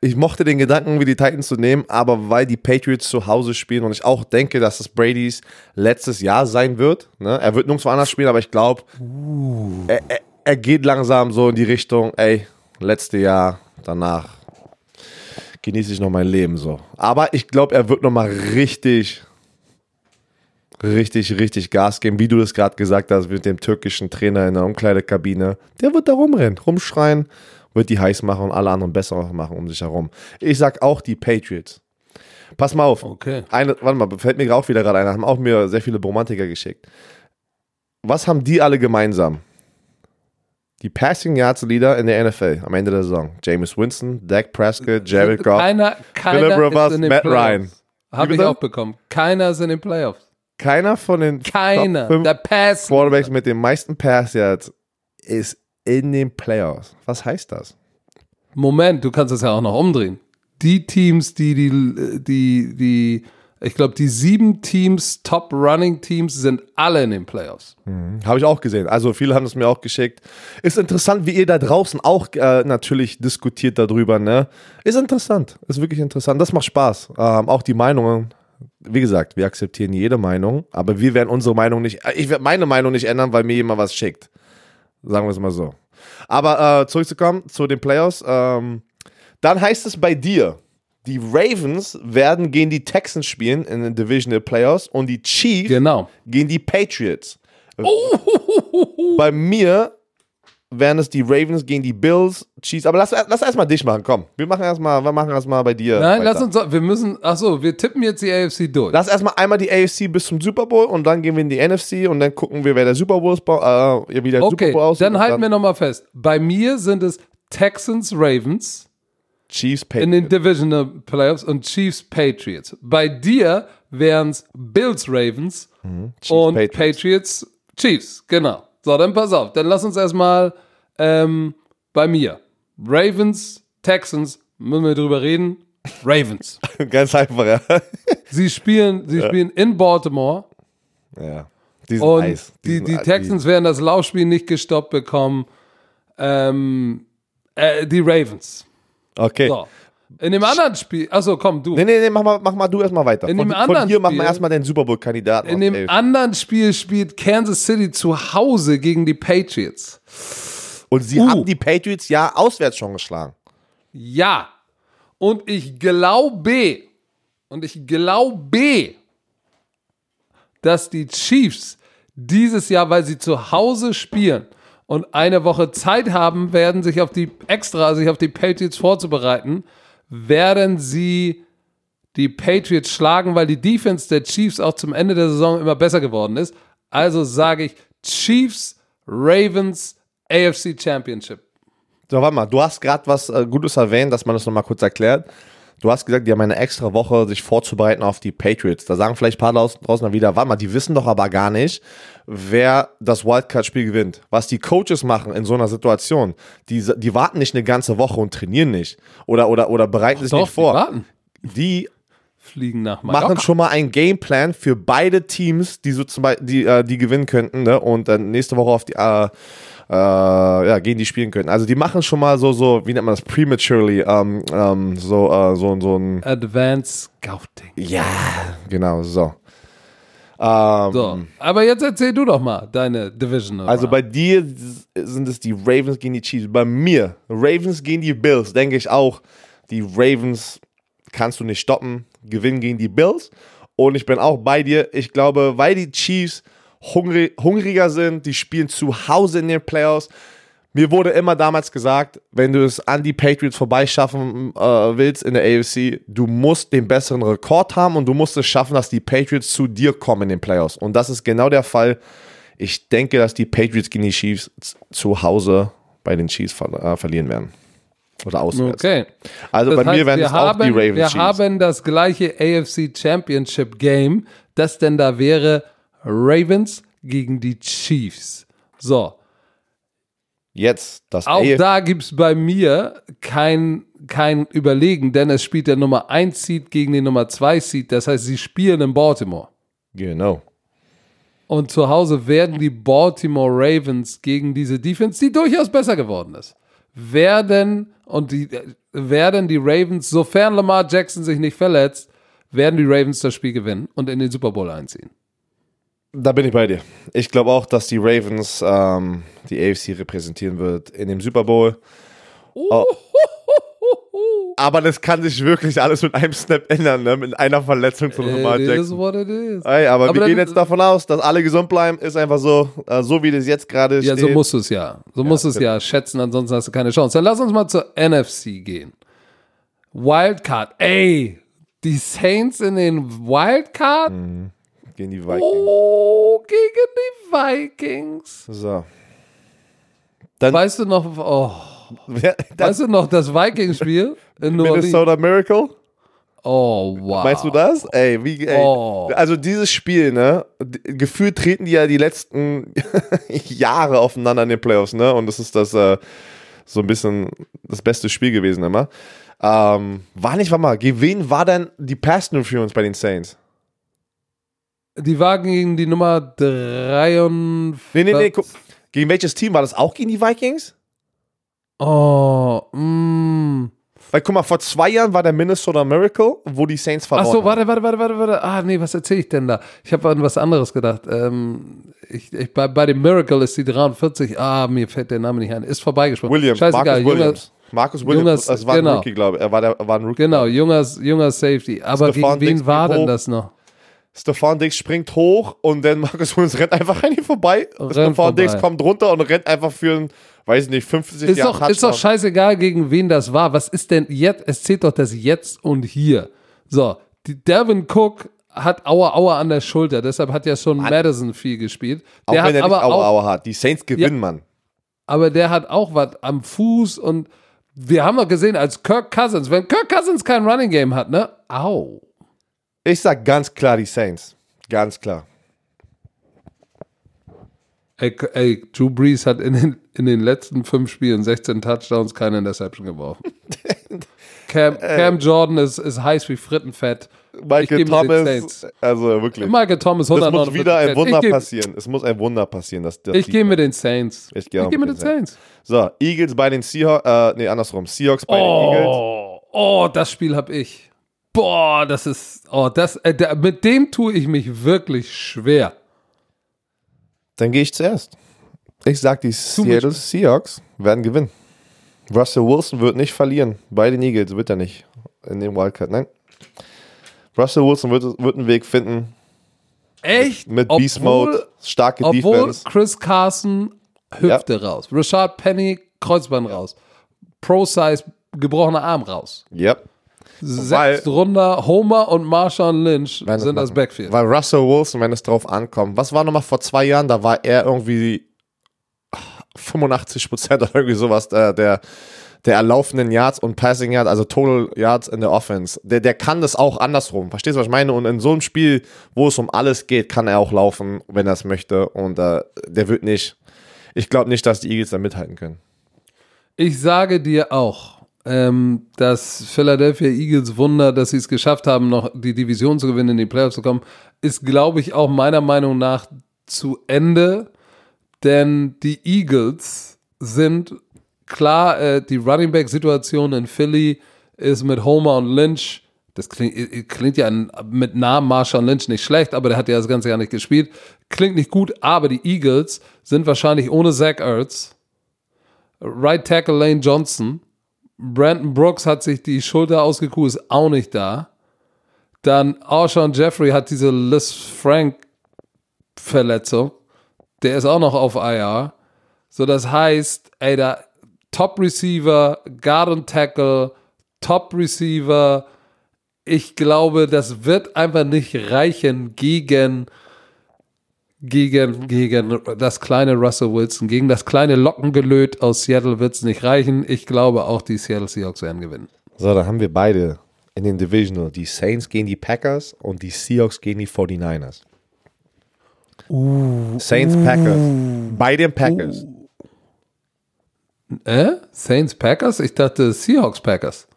Speaker 2: ich mochte den Gedanken, wie die Titans zu nehmen, aber weil die Patriots zu Hause spielen und ich auch denke, dass es Bradys letztes Jahr sein wird. Ne? Er wird nirgendwo anders spielen, aber ich glaube, er, er, er geht langsam so in die Richtung, ey, letzte Jahr, danach genieße ich noch mein Leben so. Aber ich glaube, er wird noch mal richtig, richtig, richtig Gas geben, wie du das gerade gesagt hast, mit dem türkischen Trainer in der Umkleidekabine. Der wird da rumrennen, rumschreien, wird die heiß machen und alle anderen besser machen um sich herum. Ich sag auch die Patriots. Pass mal auf.
Speaker 1: Okay.
Speaker 2: Eine, warte mal, fällt mir auch wieder gerade ein, haben auch mir sehr viele Romantiker geschickt. Was haben die alle gemeinsam? Die Passing Yards Leader in der NFL am Ende der Saison. James Winston, Dak Prescott, Jared Goff.
Speaker 1: Keiner, keiner
Speaker 2: Phillip Rivers, Matt
Speaker 1: Playoffs.
Speaker 2: Ryan.
Speaker 1: Habe ich auch bekommen. Keiner ist in den Playoffs.
Speaker 2: Keiner von den
Speaker 1: Keiner.
Speaker 2: Top 5
Speaker 1: Der Pass.
Speaker 2: Quarterbacks mit den meisten Pass Yards ist in den Playoffs. Was heißt das?
Speaker 1: Moment, du kannst es ja auch noch umdrehen. Die Teams, die, die, die, die, ich glaube, die sieben Teams, Top Running Teams, sind alle in den Playoffs.
Speaker 2: Habe ich auch gesehen. Also viele haben es mir auch geschickt. Ist interessant, wie ihr da draußen auch äh, natürlich diskutiert darüber. Ne? Ist interessant. Ist wirklich interessant. Das macht Spaß. Ähm, auch die Meinungen wie gesagt, wir akzeptieren jede Meinung, aber wir werden unsere Meinung nicht, äh, ich werde meine Meinung nicht ändern, weil mir jemand was schickt. Sagen wir es mal so. Aber äh, zurückzukommen zu den Playoffs, ähm, dann heißt es bei dir, die Ravens werden gegen die Texans spielen in den Divisional Playoffs und die Chiefs
Speaker 1: Genau.
Speaker 2: gegen die Patriots. Bei mir wären es die Ravens gegen die Bills, Chiefs. Aber lass, lass erstmal dich machen, komm. Wir machen erstmal, wir machen erstmal bei dir.
Speaker 1: Nein,
Speaker 2: weiter.
Speaker 1: lass uns, wir müssen, achso, wir tippen jetzt die AFC durch.
Speaker 2: Lass erstmal einmal die AFC bis zum Super Bowl und dann gehen wir in die NFC und dann gucken wir, wer der Super Bowl ist, äh, wie der Super
Speaker 1: okay,
Speaker 2: Bowl aussieht.
Speaker 1: dann halten wir nochmal fest. Bei mir sind es Texans, Ravens
Speaker 2: Chiefs,
Speaker 1: in
Speaker 2: Patriots.
Speaker 1: den Divisional Playoffs und Chiefs, Patriots. Bei dir wären es Bills, Ravens
Speaker 2: Mhm.
Speaker 1: Und
Speaker 2: Patriots.
Speaker 1: Patriots. Chiefs. Genau. So, dann pass auf. Dann lass uns erstmal ähm, bei mir. Ravens, Texans, müssen wir drüber reden. Ravens.
Speaker 2: Ganz einfach, ja.
Speaker 1: Sie spielen, sie spielen in Baltimore.
Speaker 2: ja. Die sind
Speaker 1: Und
Speaker 2: heiß.
Speaker 1: die,
Speaker 2: sind-
Speaker 1: die Texans werden das Laufspiel nicht gestoppt bekommen. Ähm, äh, die Ravens.
Speaker 2: Okay.
Speaker 1: So. In dem anderen Spiel, achso, komm, du.
Speaker 2: Nee, nee, nee, mach mal, mach mal du erstmal weiter.
Speaker 1: In
Speaker 2: von,
Speaker 1: dem
Speaker 2: von
Speaker 1: anderen
Speaker 2: hier machen wir erstmal den Super Bowl-Kandidaten.
Speaker 1: In dem
Speaker 2: der AFC.
Speaker 1: anderen Spiel spielt Kansas City zu Hause gegen die Patriots.
Speaker 2: Und sie
Speaker 1: Uh.
Speaker 2: haben die Patriots ja auswärts schon geschlagen.
Speaker 1: Ja. Und ich glaube, und ich glaube, dass die Chiefs dieses Jahr, weil sie zu Hause spielen und eine Woche Zeit haben werden, sich auf die extra, sich auf die Patriots vorzubereiten, werden sie die Patriots schlagen, weil die Defense der Chiefs auch zum Ende der Saison immer besser geworden ist. Also sage ich Chiefs, Ravens, AFC Championship.
Speaker 2: So, warte mal, du hast gerade was äh, Gutes erwähnt, dass man das nochmal kurz erklärt. Du hast gesagt, die haben eine extra Woche, sich vorzubereiten auf die Patriots. Da sagen vielleicht ein paar draußen, dann wieder, warte mal, die wissen doch aber gar nicht, wer das Wildcard-Spiel gewinnt. Was die Coaches machen in so einer Situation, die, die warten nicht eine ganze Woche und trainieren nicht. Oder, oder, oder bereiten sich
Speaker 1: Doch,
Speaker 2: nicht vor.
Speaker 1: die warten.
Speaker 2: Die
Speaker 1: Fliegen nach Mallorca.
Speaker 2: machen schon mal einen Gameplan für beide Teams, die so zum Beispiel, die, äh, die gewinnen könnten, ne? Und dann nächste Woche auf die äh, äh, ja, gegen die spielen könnten. Also die machen schon mal so, so, wie nennt man das, prematurely, ähm, ähm, so, äh, so, so ein
Speaker 1: Advanced Scouting.
Speaker 2: Ja, genau, so. Ähm,
Speaker 1: So, aber jetzt erzähl du doch mal deine Division.
Speaker 2: Also bei dir sind es die Ravens gegen die Chiefs. Bei mir, Ravens gegen die Bills, denke ich auch, die Ravens kannst du nicht stoppen, gewinnen gegen die Bills. Und ich bin auch bei dir. Ich glaube, weil die Chiefs hungrig, hungriger sind, die spielen zu Hause in den Playoffs. Mir wurde immer damals gesagt, wenn du es an die Patriots vorbeischaffen äh, willst in der AFC, du musst den besseren Rekord haben und du musst es schaffen, dass die Patriots zu dir kommen in den Playoffs. Und das ist genau der Fall. Ich denke, dass die Patriots gegen die Chiefs zu Hause bei den Chiefs ver äh, verlieren werden. Oder auswärts.
Speaker 1: Okay.
Speaker 2: Also
Speaker 1: Das
Speaker 2: bei
Speaker 1: heißt,
Speaker 2: mir werden es auch
Speaker 1: haben,
Speaker 2: die Ravens
Speaker 1: Wir
Speaker 2: Chiefs.
Speaker 1: haben das gleiche AFC Championship Game, das denn da wäre Ravens gegen die Chiefs. So,
Speaker 2: Jetzt das
Speaker 1: auch
Speaker 2: AFC.
Speaker 1: da gibt es bei mir kein, kein Überlegen, denn es spielt der Nummer 1 Seed gegen den Nummer 2 Seed. Das heißt, sie spielen in Baltimore.
Speaker 2: Genau.
Speaker 1: Und zu Hause werden die Baltimore Ravens gegen diese Defense, die durchaus besser geworden ist, werden und die werden die Ravens, sofern Lamar Jackson sich nicht verletzt, werden die Ravens das Spiel gewinnen und in den Super Bowl einziehen.
Speaker 2: Da bin ich bei dir. Ich glaube auch, dass die Ravens ähm, die AFC repräsentieren wird in dem Super Bowl. Oh. Aber das kann sich wirklich alles mit einem Snap ändern, ne? mit einer Verletzung von Lamar
Speaker 1: It is
Speaker 2: Jackson.
Speaker 1: what it is.
Speaker 2: Ey, aber,
Speaker 1: Aber
Speaker 2: wir
Speaker 1: dann-
Speaker 2: gehen jetzt davon aus, dass alle gesund bleiben. Ist einfach so, äh, so wie das jetzt gerade
Speaker 1: Ja,
Speaker 2: steht.
Speaker 1: so musst du es ja. So musst du es ja schätzen, ansonsten hast du keine Chance. Dann lass uns mal zur NFC gehen. Wildcard. Ey, die Saints in den Wildcard?
Speaker 2: gegen die Vikings.
Speaker 1: Oh, gegen die Vikings.
Speaker 2: So.
Speaker 1: Weißt du noch, oh,
Speaker 2: Das
Speaker 1: weißt du noch das Vikings-Spiel in New Orleans?
Speaker 2: Minnesota Miracle?
Speaker 1: Oh, wow.
Speaker 2: Meinst du das? Ey, wie, ey.
Speaker 1: Oh.
Speaker 2: Also dieses Spiel, ne? Gefühlt treten die ja die letzten Jahre aufeinander in den Playoffs, ne? Und das ist das äh, so ein bisschen das beste Spiel gewesen immer. Ähm, war nicht, warte mal, gegen wen war denn die Pass Interference bei den Saints?
Speaker 1: Die war gegen die Nummer 43.
Speaker 2: Nee, nee, nee, guck. Gegen welches Team war das? Auch gegen die Vikings?
Speaker 1: Oh, mm.
Speaker 2: Weil guck mal, vor zwei Jahren war der Minnesota Miracle, wo die Saints verloren
Speaker 1: Ach so, warte, warte, warte, warte, warte. Ah, nee, was erzähle ich denn da? Ich habe an was anderes gedacht. Ähm, ich, ich, bei, bei dem Miracle ist die 43. Ah, mir fällt der Name nicht ein. Ist vorbeigesprungen.
Speaker 2: Williams,
Speaker 1: Scheißegal,
Speaker 2: Marcus
Speaker 1: junger,
Speaker 2: Williams. Marcus Williams, das war ein
Speaker 1: genau.
Speaker 2: Rookie, glaube ich. Er war, der, war ein Rookie.
Speaker 1: Genau, junger, junger Safety. Aber
Speaker 2: Stefan
Speaker 1: gegen wen
Speaker 2: Diggs
Speaker 1: war denn
Speaker 2: hoch.
Speaker 1: das noch?
Speaker 2: Stefan Diggs springt hoch und dann Marcus Williams rennt einfach an ihm vorbei.
Speaker 1: Rennt
Speaker 2: Stefan
Speaker 1: vorbei.
Speaker 2: Diggs kommt runter und rennt einfach für einen, weiß ich nicht, 50
Speaker 1: Ist
Speaker 2: Jahre
Speaker 1: doch, ist doch scheißegal, gegen wen das war. Was ist denn jetzt? Es zählt doch das Jetzt und Hier. So, die Devin Cook hat Aua Aua an der Schulter, deshalb hat ja schon Madison viel gespielt.
Speaker 2: Auch
Speaker 1: Der
Speaker 2: wenn
Speaker 1: hat
Speaker 2: er nicht Aua
Speaker 1: auch,
Speaker 2: Aua hat. Die Saints gewinnen, Mann.
Speaker 1: aber der hat auch was am Fuß und wir haben doch gesehen, als Kirk Cousins, wenn Kirk Cousins kein Running Game hat, ne? Au.
Speaker 2: Ich sag ganz klar die Saints. Ganz klar.
Speaker 1: Ey, ey, Drew Brees hat in den, in den letzten fünf Spielen 16 Touchdowns, keine Interception geworfen. Cam, Cam Jordan ist, ist heiß wie Frittenfett.
Speaker 2: Michael Thomas, also wirklich.
Speaker 1: Michael Thomas
Speaker 2: Das
Speaker 1: 149.
Speaker 2: muss wieder ein Wunder
Speaker 1: geb,
Speaker 2: passieren. Es muss ein Wunder passieren. Dass das
Speaker 1: Ich gehe mit den Saints.
Speaker 2: Ich geh auch
Speaker 1: geh
Speaker 2: mit
Speaker 1: den Saints.
Speaker 2: So, Eagles bei den Seahawks, äh, nee, andersrum. Seahawks bei den Eagles.
Speaker 1: Oh, oh, das Spiel hab ich. Boah, das ist, oh, das, äh, da, mit dem tue ich mich wirklich schwer.
Speaker 2: Dann gehe ich zuerst. Ich sag, die
Speaker 1: mir
Speaker 2: Seattle Seahawks werden gewinnen. Russell Wilson wird nicht verlieren. Bei den Eagles wird er nicht. In dem Wildcard, nein. Russell Wilson wird, wird einen Weg finden.
Speaker 1: Echt?
Speaker 2: Mit
Speaker 1: Obwohl-
Speaker 2: Beast Mode, starke
Speaker 1: Obwohl
Speaker 2: Defense.
Speaker 1: Chris Carson Hüfte raus. Rashad Penny Kreuzband raus. Pro Size gebrochener Arm raus.
Speaker 2: Yep.
Speaker 1: Sechs Runder, Homer und Marshawn Lynch
Speaker 2: das
Speaker 1: sind das. Backfield.
Speaker 2: Weil Russell Wilson, wenn es drauf ankommt, was war nochmal vor zwei Jahren? Da war er irgendwie 85 Prozent oder irgendwie sowas der, der, der erlaufenden Yards und Passing Yards, also Total Yards in der Offense. Der, der kann das auch andersrum. Verstehst du, was ich meine? Und in so einem Spiel, wo es um alles geht, kann er auch laufen, wenn er es möchte. Und äh, der wird nicht. Ich glaube nicht, dass die Eagles da mithalten können.
Speaker 1: Ich sage dir auch, ähm, dass Philadelphia Eagles Wunder, dass sie es geschafft haben, noch die Division zu gewinnen, in die Playoffs zu kommen, ist, glaube ich, auch meiner Meinung nach zu Ende. Denn die Eagles sind klar, äh, die Running Back-Situation in Philly ist mit Homer und Lynch. Das klingt, äh, klingt ja mit Namen Marshawn Lynch nicht schlecht, aber der hat ja das ganze Jahr nicht gespielt. Klingt nicht gut, aber die Eagles sind wahrscheinlich ohne Zach Ertz. Right Tackle Lane Johnson. Brandon Brooks hat sich die Schulter ausgekugelt, ist auch nicht da. Dann Alshon Jeffrey hat diese Liz Frank Verletzung. Der ist auch noch auf IR. So, das heißt, ey, da Top Receiver, Guard und Tackle, Top Receiver. Ich glaube, das wird einfach nicht reichen gegen gegen, gegen das kleine Russell Wilson, gegen das kleine Lockengelöt aus Seattle wird es nicht reichen. Ich glaube auch, die Seattle Seahawks werden gewinnen.
Speaker 2: So, dann haben wir beide in den Divisional. Die Saints gegen die Packers und die Seahawks gegen die 49ers. Saints Packers. Bei den Packers.
Speaker 1: Äh? Saints Packers? Ich dachte Seahawks Packers.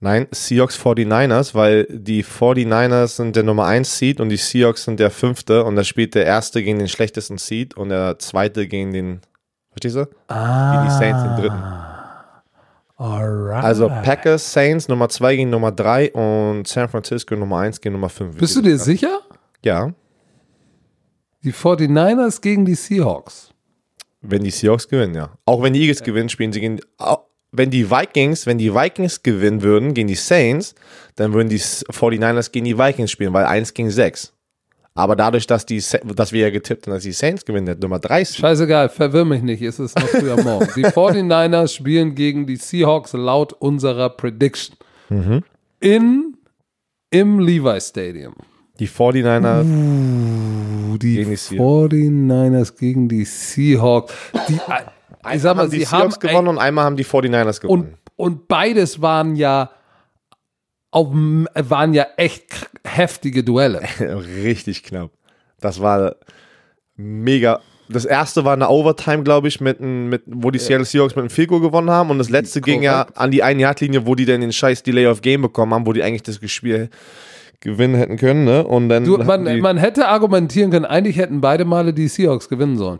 Speaker 2: Nein, Seahawks 49ers, weil die 49ers sind der Nummer 1 Seed und die Seahawks sind der fünfte und da spielt der erste gegen den schlechtesten Seed und der zweite gegen den, verstehst du? Ah. Gegen die Saints den dritten.
Speaker 1: Alright.
Speaker 2: Also Packers, Saints Nummer 2 gegen Nummer 3 und San Francisco Nummer 1 gegen Nummer 5.
Speaker 1: Bist du dir sicher?
Speaker 2: Ja,
Speaker 1: Die 49ers gegen die Seahawks.
Speaker 2: wenn die Seahawks gewinnen, ja. Auch wenn die Eagles gewinnen, spielen sie gegen, wenn die Vikings, wenn die Vikings gewinnen würden gegen die Saints, dann würden die 49ers gegen die Vikings spielen, weil 1 gegen 6. Aber dadurch, dass, die, dass wir ja getippt haben, dass die Saints gewinnen, der Nummer 30.
Speaker 1: Scheißegal, verwirr mich nicht, es ist noch früh am Morgen. Die 49ers spielen gegen die Seahawks laut unserer Prediction.
Speaker 2: Mhm.
Speaker 1: In, im Levi Stadium.
Speaker 2: Die 49ers,
Speaker 1: Die,
Speaker 2: Gegen die Seahawks.
Speaker 1: 49ers gegen die Seahawks. Die, ich sag mal,
Speaker 2: haben die
Speaker 1: sie haben
Speaker 2: Seahawks gewonnen und einmal haben die 49ers gewonnen.
Speaker 1: und, und beides waren ja auf, waren ja echt heftige Duelle.
Speaker 2: Richtig knapp. Das war mega. Das erste war eine Overtime, glaube ich, mit, mit, wo die Seattle Seahawks mit einem Goal gewonnen haben. Und das letzte ging ja
Speaker 1: Korrekt.
Speaker 2: an die Ein-Yard-Linie, wo die dann den scheiß Delay of Game bekommen haben, wo die eigentlich das Spiel gewinnen hätten können. Ne? Und dann
Speaker 1: Du, man, man hätte argumentieren können, eigentlich hätten beide Male die Seahawks gewinnen sollen.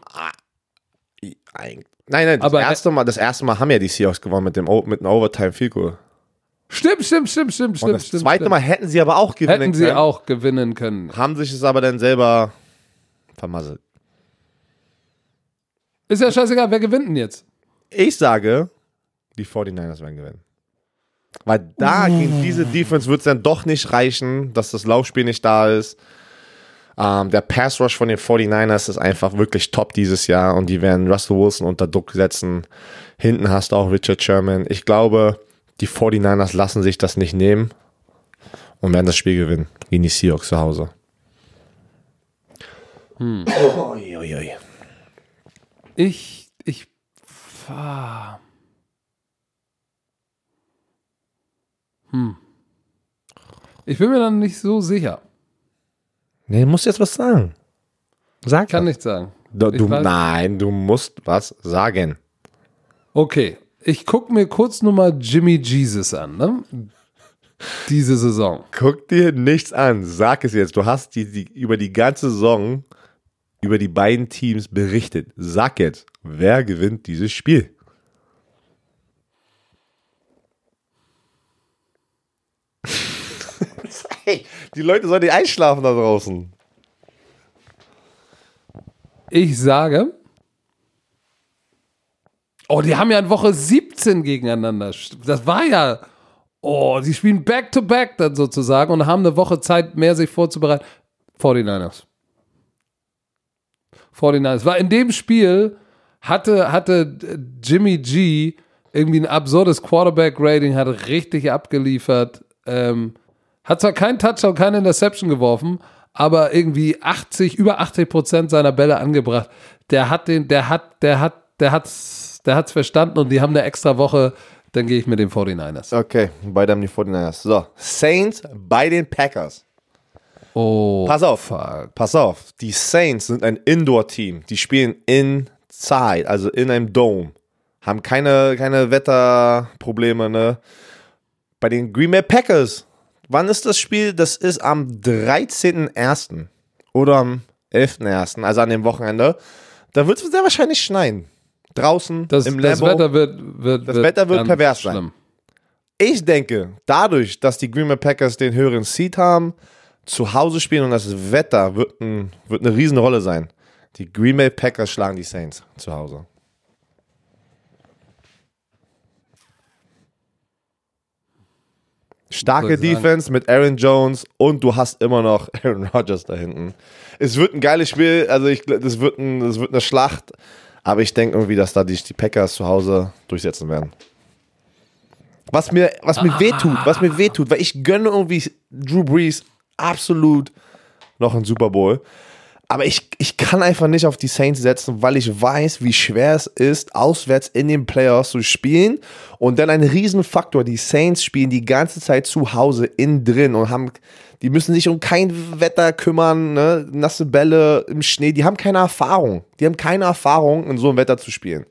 Speaker 2: Eig- Nein, nein, das
Speaker 1: Aber-
Speaker 2: erste Mal, das erste Mal haben ja die Seahawks gewonnen mit dem mit einem Overtime Field Goal.
Speaker 1: Stimmt, stimmt, stimmt, stimmt,
Speaker 2: Und
Speaker 1: stimmt.
Speaker 2: das
Speaker 1: stimmt,
Speaker 2: zweite
Speaker 1: stimmt.
Speaker 2: Mal hätten sie aber auch gewinnen
Speaker 1: hätten sie
Speaker 2: können.
Speaker 1: auch gewinnen können.
Speaker 2: Haben sich es aber dann selber vermasselt.
Speaker 1: Ist ja scheißegal, wer gewinnt denn jetzt?
Speaker 2: Ich sage, die 49ers werden gewinnen. Weil da gegen diese Defense wird es dann doch nicht reichen, dass das Laufspiel nicht da ist. Ähm, der Pass Rush von den 49ers ist einfach wirklich top dieses Jahr und die werden Russell Wilson unter Druck setzen. Hinten hast du auch Richard Sherman. Ich glaube, die 49ers lassen sich das nicht nehmen und werden das Spiel gewinnen gegen die Seahawks zu Hause. Ui, ui, ui.
Speaker 1: Ich, ich, ah. Hm. Ich bin mir dann nicht so sicher.
Speaker 2: Nee, du musst jetzt was sagen. Sag
Speaker 1: Kann nicht sagen.
Speaker 2: Du, du, nein, du musst was sagen.
Speaker 1: Okay, ich gucke mir kurz nur mal Jimmy Jesus an, ne? Diese Saison.
Speaker 2: Guck dir nichts an. Sag es jetzt. Du hast die, die, über die ganze Saison über die beiden Teams berichtet. Sag jetzt, wer gewinnt dieses Spiel? Hey, die Leute sollen nicht einschlafen da draußen.
Speaker 1: Ich sage. Oh, die haben ja in Woche 17 gegeneinander. Das war ja. Oh, die spielen back-to-back dann sozusagen und haben eine Woche Zeit, mehr sich vorzubereiten. 49ers. 49ers. War in dem Spiel hatte, hatte Jimmy G irgendwie ein absurdes Quarterback-Rating, hat richtig abgeliefert. Ähm, hat zwar keinen Touchdown, keine Interception geworfen, aber irgendwie 80, über 80 Prozent seiner Bälle angebracht. Der hat den, der hat, der hat, der hat's, der hat's verstanden und die haben eine extra Woche. Dann gehe ich mit den 49ers.
Speaker 2: Okay, beide haben die 49ers. So, Saints bei den Packers.
Speaker 1: Oh,
Speaker 2: Pass auf.
Speaker 1: fuck.
Speaker 2: Pass auf, die Saints sind ein Indoor-Team. Die spielen inside, also in einem Dome. Haben keine, keine Wetterprobleme, ne? Bei den Green Bay Packers, wann ist das Spiel? Das ist am 13.01. oder am 11.01., also an dem Wochenende. Da wird es sehr wahrscheinlich schneien. Draußen
Speaker 1: Das,
Speaker 2: im
Speaker 1: das
Speaker 2: Lambeau.
Speaker 1: Wetter wird, wird,
Speaker 2: Das Wetter wird
Speaker 1: ganz
Speaker 2: pervers sein.
Speaker 1: schlimm.
Speaker 2: Ich denke, dadurch, dass die Green Bay Packers den höheren Seed haben, zu Hause spielen und das Wetter wird, ein, wird eine Riesenrolle sein. Die Green Bay Packers schlagen die Saints zu Hause. Starke. Defense mit Aaron Jones und du hast immer noch Aaron Rodgers da hinten. Es wird ein geiles Spiel, also ich, das, wird ein, das wird eine Schlacht, aber ich denke irgendwie, dass da die, die Packers zu Hause durchsetzen werden. Was mir, was mir wehtut, was mir wehtut, weil ich gönne irgendwie Drew Brees absolut noch einen Super Bowl. Aber ich, ich kann einfach nicht auf die Saints setzen, weil ich weiß, wie schwer es ist, auswärts in den Playoffs zu spielen. Und dann ein Riesenfaktor, die Saints spielen die ganze Zeit zu Hause innen drin und haben, die müssen sich um kein Wetter kümmern, ne? nasse Bälle im Schnee, die haben keine Erfahrung. Die haben keine Erfahrung, in so einem Wetter zu spielen.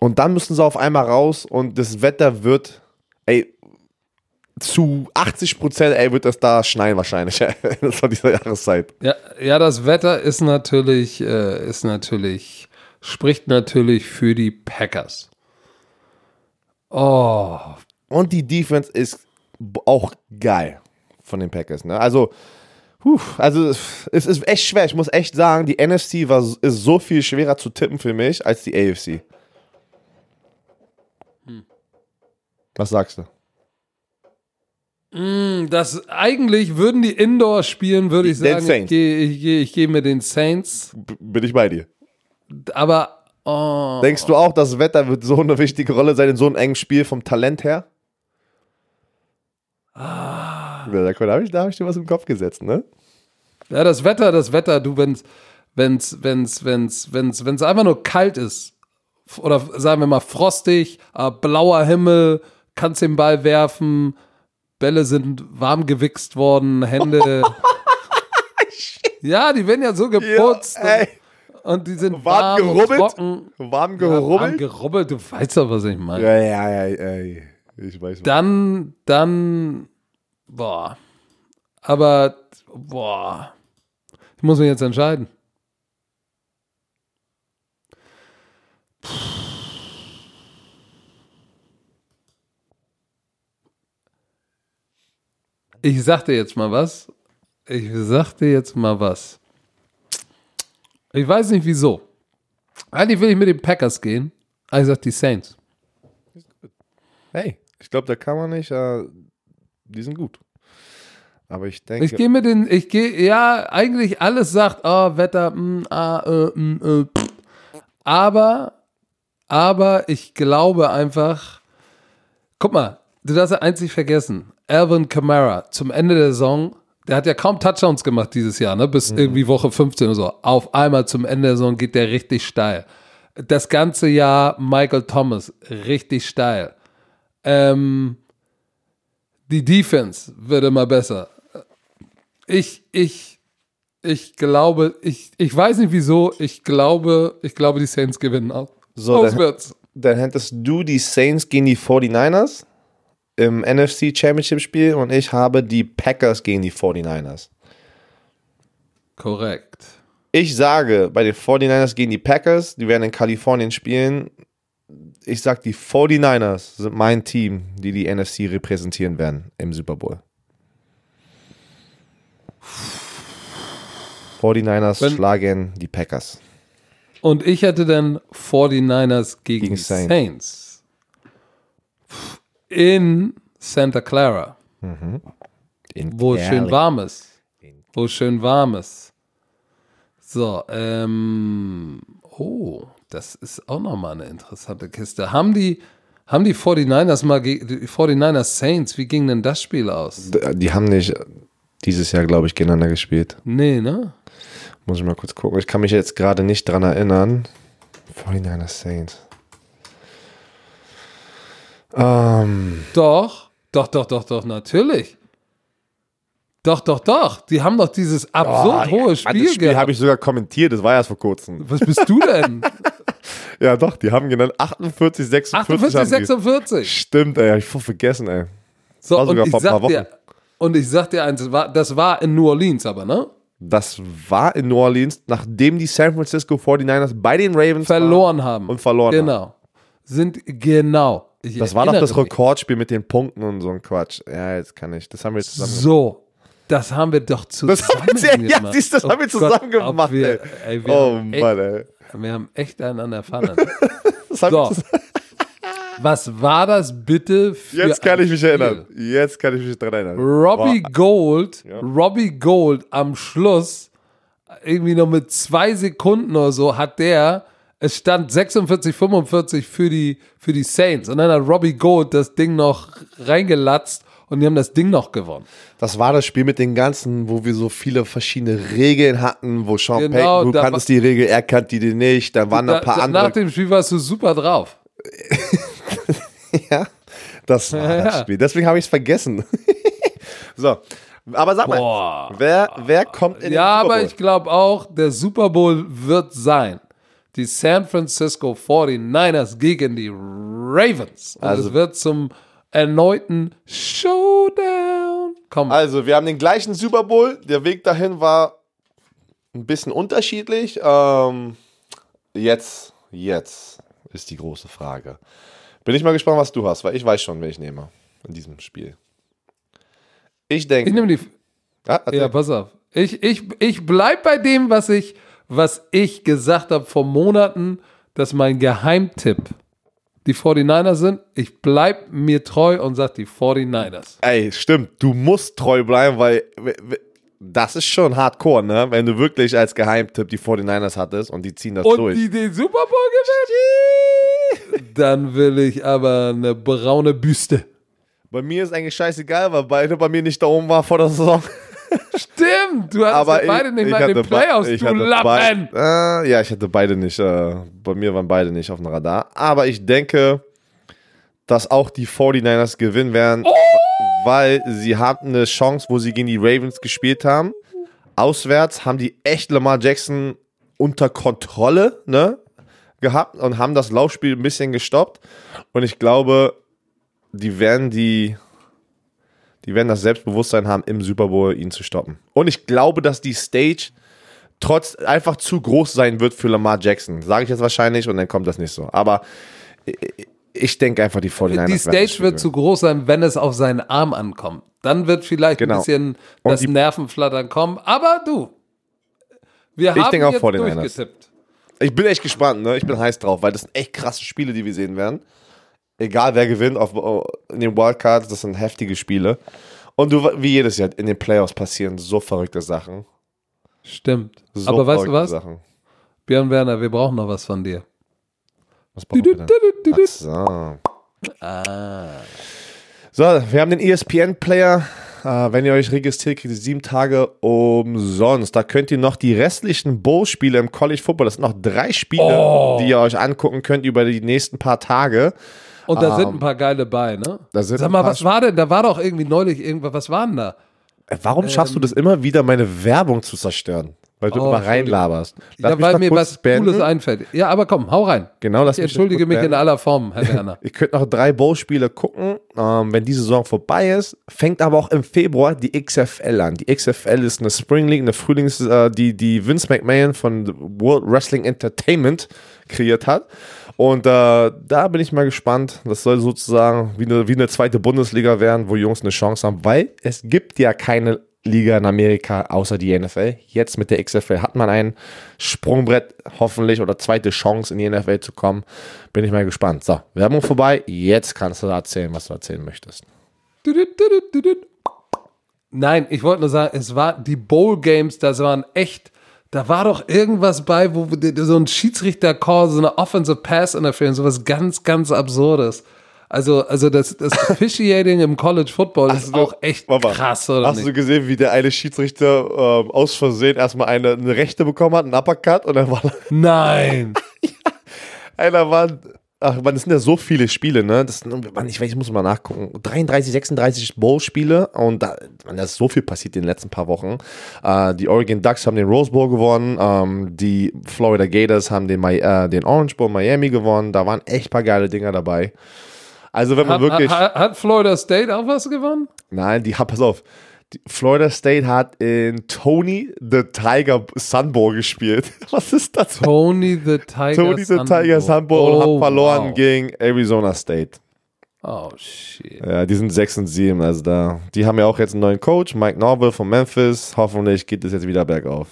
Speaker 2: Und dann müssen sie auf einmal raus und das Wetter wird, ey, zu 80 Prozent, ey, wird das da schneien wahrscheinlich. das war dieser Jahreszeit.
Speaker 1: Ja, ja, das Wetter ist natürlich, äh, ist natürlich, spricht natürlich für die Packers. Oh,
Speaker 2: Und die Defense ist auch geil von den Packers. Ne? Also, puh, also es ist echt schwer. Ich muss echt sagen, die NFC war, ist so viel schwerer zu tippen für mich als die AFC. Was sagst du?
Speaker 1: Das eigentlich würden die Indoor spielen, würde ich
Speaker 2: Den
Speaker 1: sagen, ich
Speaker 2: Saints.
Speaker 1: gehe ich geh, ich geh mit den Saints.
Speaker 2: B bin ich bei dir.
Speaker 1: Aber oh,
Speaker 2: Denkst du auch, das Wetter wird so eine wichtige Rolle sein in so einem engen Spiel vom Talent her? Ah. Da, habe ich, da hab ich dir was im Kopf gesetzt, ne?
Speaker 1: ja, das Wetter, das Wetter, du, wenn's, wenn's, wenn's, wenn's, wenn's, wenn's einfach nur kalt ist oder sagen wir mal frostig, äh, blauer Himmel, kannst den Ball werfen, Bälle sind warm gewichst worden, Hände. ja, die werden ja so geputzt
Speaker 2: ey.
Speaker 1: und, die sind
Speaker 2: Warm
Speaker 1: warm,
Speaker 2: gerubbelt?
Speaker 1: trocken.
Speaker 2: Warm
Speaker 1: Ja, warm
Speaker 2: gerubbelt?
Speaker 1: gerubbelt, du weißt doch, was ich meine.
Speaker 2: Ja, ja, ja, ey. Ich weiß.
Speaker 1: Dann, dann, boah. Aber, boah. Ich muss mich jetzt entscheiden. Ich sag dir jetzt mal was. Ich sag dir jetzt mal was. Ich weiß nicht wieso. Eigentlich will ich mit den Packers gehen. Aber ich sag die Saints.
Speaker 2: Hey, ich glaube, da kann man nicht. Äh, die sind gut. Aber ich denke.
Speaker 1: Ich gehe mit den, ich gehe, ja, eigentlich alles sagt, oh, Wetter, mm, ah, äh, mm, äh, pff. aber, aber ich glaube einfach, guck mal, du darfst ja einzig vergessen, Alvin Kamara zum Ende der Saison, der hat ja kaum Touchdowns gemacht dieses Jahr, ne, bis irgendwie Woche 15 oder so. Auf einmal zum Ende der Saison geht der richtig steil. Das ganze Jahr Michael Thomas, richtig steil. Ähm, die Defense wird immer besser. Ich, ich, ich glaube, ich, ich weiß nicht wieso, ich glaube, ich glaube, die Saints gewinnen auch.
Speaker 2: So, dann,
Speaker 1: Auswärts.
Speaker 2: dann hättest du die Saints gegen die 49ers im NFC Championship Spiel und ich habe die Packers gegen die 49ers.
Speaker 1: Korrekt.
Speaker 2: Ich sage bei den 49ers gegen die Packers, die werden in Kalifornien spielen. Ich sage, die 49ers sind mein Team, die die NFC repräsentieren werden im Super Bowl. 49ers
Speaker 1: Wenn-
Speaker 2: schlagen die Packers.
Speaker 1: Und ich hätte dann 49ers gegen,
Speaker 2: Gegen
Speaker 1: die
Speaker 2: Saints.
Speaker 1: Saints. In Santa Clara,
Speaker 2: In
Speaker 1: wo es schön
Speaker 2: Cali.
Speaker 1: warm ist. Wo es schön warm ist. So, ähm, oh, das ist auch nochmal eine interessante Kiste. Haben die, haben die 49ers mal, die 49ers Saints, wie ging denn das Spiel aus?
Speaker 2: Die haben nicht dieses Jahr, glaube ich, gegeneinander gespielt.
Speaker 1: Nee, ne?
Speaker 2: Muss ich mal kurz gucken. Ich kann mich jetzt gerade nicht dran erinnern. 49ers Saints. Ähm,
Speaker 1: Doch, doch, doch, doch, doch, natürlich. Doch, doch, doch. Die haben doch dieses absurd hohe Spiel,
Speaker 2: Oh, das Spiel habe ich sogar kommentiert, das war erst vor kurzem.
Speaker 1: Was bist du denn?
Speaker 2: Ja, doch, die haben genannt 48, 46.
Speaker 1: 48,
Speaker 2: haben die.
Speaker 1: 46.
Speaker 2: Stimmt, ey, hab ich voll vergessen, ey.
Speaker 1: So,
Speaker 2: War sogar vor ein paar
Speaker 1: sag dir, und ich sag dir eins, das war, das war in New Orleans aber, ne?
Speaker 2: Das war in New Orleans, nachdem die San Francisco 49ers bei den Ravens
Speaker 1: Verloren haben.
Speaker 2: und verloren haben.
Speaker 1: Genau. Sind, genau. Ich
Speaker 2: Das war doch das. Rekordspiel mit den Punkten und so ein Quatsch. Ja, jetzt kann ich. Das haben wir jetzt zusammen
Speaker 1: So, das haben wir doch zusammen
Speaker 2: Das haben wir, ja,
Speaker 1: gemacht.
Speaker 2: siehst, du, das
Speaker 1: Oh
Speaker 2: haben wir
Speaker 1: Gott,
Speaker 2: zusammen
Speaker 1: ob
Speaker 2: gemacht,
Speaker 1: wir,
Speaker 2: ey.
Speaker 1: wir
Speaker 2: Oh Mann, ey.
Speaker 1: wir haben echt einen an der Pfanne.
Speaker 2: Das haben wir
Speaker 1: So. Was war das bitte für
Speaker 2: Jetzt kann ich mich
Speaker 1: Spiel?
Speaker 2: erinnern. Jetzt kann ich mich dran erinnern.
Speaker 1: Robbie
Speaker 2: Boah.
Speaker 1: Gold, Robbie Gold am Schluss, irgendwie noch mit zwei Sekunden oder so, hat der, es stand 46, 45 für die, für die Saints. Und dann hat Robbie Gold das Ding noch reingelatzt und die haben das Ding noch gewonnen.
Speaker 2: Das war das Spiel mit den ganzen, wo wir so viele verschiedene Regeln hatten, wo Sean
Speaker 1: Genau,
Speaker 2: Payton, du
Speaker 1: da
Speaker 2: kanntest die Regel, er kannte die nicht, da waren
Speaker 1: Da,
Speaker 2: ein paar
Speaker 1: da,
Speaker 2: andere.
Speaker 1: nach dem Spiel warst du super drauf.
Speaker 2: ja, das war
Speaker 1: Ja,
Speaker 2: das
Speaker 1: ja.
Speaker 2: Spiel. Deswegen habe ich es vergessen. so, aber sag mal,
Speaker 1: Boah.
Speaker 2: wer, wer kommt in den
Speaker 1: Ja,
Speaker 2: Super
Speaker 1: aber
Speaker 2: Bowl?
Speaker 1: ich glaube auch, der Super Bowl wird sein. Die San Francisco 49ers gegen die Ravens. Und
Speaker 2: Also-
Speaker 1: es wird zum erneuten Showdown kommen.
Speaker 2: Also, wir haben den gleichen Super Bowl. Der Weg dahin war ein bisschen unterschiedlich. Ähm, jetzt, jetzt ist die große Frage. Bin ich mal gespannt, was du hast, weil ich weiß schon, wen ich nehme in diesem Spiel. Ich denke.
Speaker 1: ich nehme die.
Speaker 2: ja, erzähl.
Speaker 1: Ja, pass auf. Ich, ich, ich bleib bei dem, was ich, was ich gesagt habe vor Monaten, dass mein Geheimtipp die 49ers sind. Ich bleib mir treu und sag die 49ers.
Speaker 2: Ey, stimmt. Du musst treu bleiben, weil das ist schon hardcore, ne? Wenn du wirklich als Geheimtipp die 49ers hattest und die ziehen das
Speaker 1: Und
Speaker 2: durch.
Speaker 1: die den Super Bowl gewinnen, dann will ich aber eine braune Büste.
Speaker 2: Bei mir ist eigentlich scheißegal, weil beide bei mir nicht da oben war vor der Saison.
Speaker 1: Stimmt, du hattest
Speaker 2: Aber
Speaker 1: ja beide
Speaker 2: ich,
Speaker 1: nicht
Speaker 2: ich
Speaker 1: mal den Playoffs,
Speaker 2: ich
Speaker 1: du Lappen.
Speaker 2: Äh, ja, ich hatte beide nicht. Äh, bei mir waren beide nicht auf dem Radar. Aber ich denke, dass auch die 49ers gewinnen werden,
Speaker 1: Oh!
Speaker 2: weil sie haben eine Chance, wo sie gegen die Ravens gespielt haben. Auswärts haben die echt Lamar Jackson unter Kontrolle ne, gehabt und haben das Laufspiel ein bisschen gestoppt. Und ich glaube, die werden die die werden das Selbstbewusstsein haben, im Super Bowl ihn zu stoppen. Und ich glaube, dass die Stage trotz einfach zu groß sein wird für Lamar Jackson. Sage ich jetzt wahrscheinlich und dann kommt das nicht so. Aber ich denke einfach, die 49ers
Speaker 1: Die Stage wird zu groß sein, wenn es auf seinen Arm ankommt. Dann wird vielleicht
Speaker 2: Genau.
Speaker 1: ein bisschen
Speaker 2: Und
Speaker 1: das Nervenflattern kommen. Aber du, wir haben
Speaker 2: denke auch
Speaker 1: jetzt
Speaker 2: 49ers.
Speaker 1: durchgetippt.
Speaker 2: Ich bin echt gespannt, ne? Ich bin heiß drauf, weil das sind echt krasse Spiele, die wir sehen werden. Egal wer gewinnt auf, in den Wildcards, das sind heftige Spiele. Und du, wie jedes Jahr in den Playoffs passieren so verrückte Sachen.
Speaker 1: Stimmt.
Speaker 2: So
Speaker 1: Aber weißt du was?
Speaker 2: Sachen.
Speaker 1: Björn Werner, wir brauchen noch was von dir.
Speaker 2: Was brauchen wir denn? So.
Speaker 1: Ah.
Speaker 2: So, wir haben den ESPN-Player. Äh, wenn ihr euch registriert, kriegt ihr sieben Tage umsonst. Da könnt ihr noch die restlichen Bowl-Spiele im College Football, das sind noch drei Spiele,
Speaker 1: Oh.
Speaker 2: die ihr euch angucken könnt über die nächsten paar Tage.
Speaker 1: Und da sind
Speaker 2: Ähm,
Speaker 1: ein paar geile bei, ne?
Speaker 2: da sind
Speaker 1: Sag mal, was war denn? Da war doch irgendwie neulich irgendwas, was war denn da?
Speaker 2: Äh, Warum schaffst du das immer wieder, meine Werbung zu zerstören? Weil du
Speaker 1: Oh,
Speaker 2: immer reinlaberst. Lass
Speaker 1: Ja,
Speaker 2: mich
Speaker 1: weil mir was
Speaker 2: beenden.
Speaker 1: Cooles einfällt. Ja, aber komm, hau rein.
Speaker 2: Genau, lass
Speaker 1: Ich
Speaker 2: mich
Speaker 1: entschuldige mich in
Speaker 2: beenden.
Speaker 1: aller Form, Herr Werner.
Speaker 2: Ihr könnt noch drei Bowl-Spiele gucken, ähm, wenn die Saison vorbei ist. Fängt aber auch im Februar die XFL an. Die XFL ist eine Spring League, eine Frühlings, äh, die, die Vince McMahon von World Wrestling Entertainment kreiert hat. Und äh, da bin ich mal gespannt. Das soll sozusagen wie eine, wie eine zweite Bundesliga werden, wo Jungs eine Chance haben, weil es gibt ja keine Liga in Amerika außer die NFL. Jetzt mit der XFL hat man ein Sprungbrett hoffentlich oder zweite Chance in die NFL zu kommen. Bin ich mal gespannt. So, Werbung vorbei. Jetzt kannst du erzählen, was du erzählen möchtest.
Speaker 1: Nein, ich wollte nur sagen, es war die Bowl Games, das waren echt, da war doch irgendwas bei, wo so ein Schiedsrichter-Call, so eine Offensive Pass Interference, sowas ganz, ganz Absurdes. Also, also das, das Officiating im College Football ist
Speaker 2: du-
Speaker 1: auch echt
Speaker 2: mal.
Speaker 1: krass, oder
Speaker 2: Hast
Speaker 1: nicht?
Speaker 2: du gesehen, wie der eine Schiedsrichter ähm, aus Versehen erstmal eine, eine Rechte bekommen hat, einen Uppercut und dann war
Speaker 1: Nein.
Speaker 2: einer war. Ach man, das sind ja so viele Spiele, ne? Das Mann, ich weiß, ich muss mal nachgucken. 33, 36 Bowl-Spiele und da, man, da ist so viel passiert in den letzten paar Wochen. Äh, die Oregon Ducks haben den Rose Bowl gewonnen, ähm, die Florida Gators haben den, äh, den Orange Bowl Miami gewonnen. Da waren echt paar geile Dinger dabei. Also wenn man
Speaker 1: Hat,
Speaker 2: wirklich.
Speaker 1: hat, hat Florida State auch was gewonnen?
Speaker 2: Nein, die hat, pass auf. Florida State hat in Tony the Tiger Sun Bowl gespielt. Was ist das?
Speaker 1: Tony the Tiger
Speaker 2: Tony the
Speaker 1: Sun
Speaker 2: Tiger
Speaker 1: Bowl.
Speaker 2: Sun Bowl und
Speaker 1: Oh,
Speaker 2: hat verloren
Speaker 1: wow.
Speaker 2: gegen Arizona State.
Speaker 1: Oh, shit.
Speaker 2: Ja, die sind 6 und 7, also da. Die haben ja auch jetzt einen neuen Coach, Mike Norville von Memphis. Hoffentlich geht es jetzt wieder bergauf.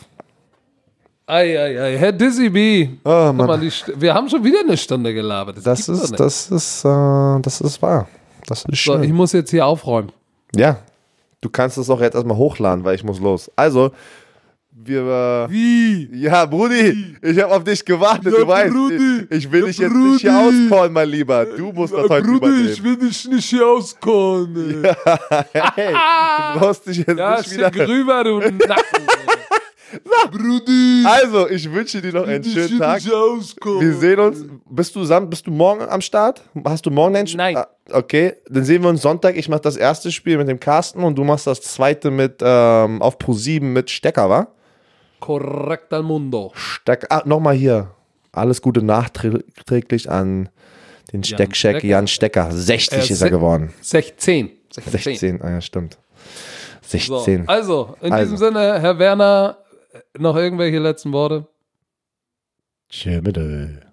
Speaker 1: Eieiei, Herr Dizzy B.
Speaker 2: Oh, Mann.
Speaker 1: mal, wir haben schon wieder eine Stunde gelabert.
Speaker 2: Das
Speaker 1: doch
Speaker 2: ist, das ist, äh, das ist wahr. Das ist
Speaker 1: So,
Speaker 2: schön.
Speaker 1: ich muss jetzt hier aufräumen.
Speaker 2: ja, du kannst es auch jetzt erstmal hochladen, weil ich muss los. Also, wir. Äh,
Speaker 1: Wie?
Speaker 2: Ja, Brudi, ich habe auf dich gewartet,
Speaker 1: Ja,
Speaker 2: du weißt.
Speaker 1: Brudi.
Speaker 2: Ich, ich will
Speaker 1: Ja,
Speaker 2: dich jetzt nicht hier
Speaker 1: Brudi.
Speaker 2: auscallen, mein Lieber. Du musst das heute übernehmen.
Speaker 1: will dich nicht hier auskommen. Ja,
Speaker 2: Hey, du brauchst dich jetzt
Speaker 1: ja
Speaker 2: nicht wieder.
Speaker 1: schick rüber, du Nacken. Brudi.
Speaker 2: Also, ich wünsche dir noch einen schönen Tag. Wir sehen uns. Bist du, sam bist du morgen am Start? Hast du morgen ein Spiel?
Speaker 1: Nein.
Speaker 2: Ah, Okay, dann sehen wir uns Sonntag. Ich mache das erste Spiel mit dem Carsten und du machst das zweite mit ähm, auf Pro 7 mit Stecker, wa?
Speaker 1: Korrekt al mundo.
Speaker 2: Stecker. Ah, nochmal hier. Alles Gute nachträglich an den Steckcheck
Speaker 1: Stecker.
Speaker 2: Jan Stecker. 60
Speaker 1: Äh,
Speaker 2: ist er geworden.
Speaker 1: 16. 16.
Speaker 2: 16, ah ja, stimmt.
Speaker 1: So,
Speaker 2: 16.
Speaker 1: also, in
Speaker 2: Also.
Speaker 1: diesem Sinne, Herr Werner, noch irgendwelche letzten Worte?
Speaker 2: Tschö, bitte.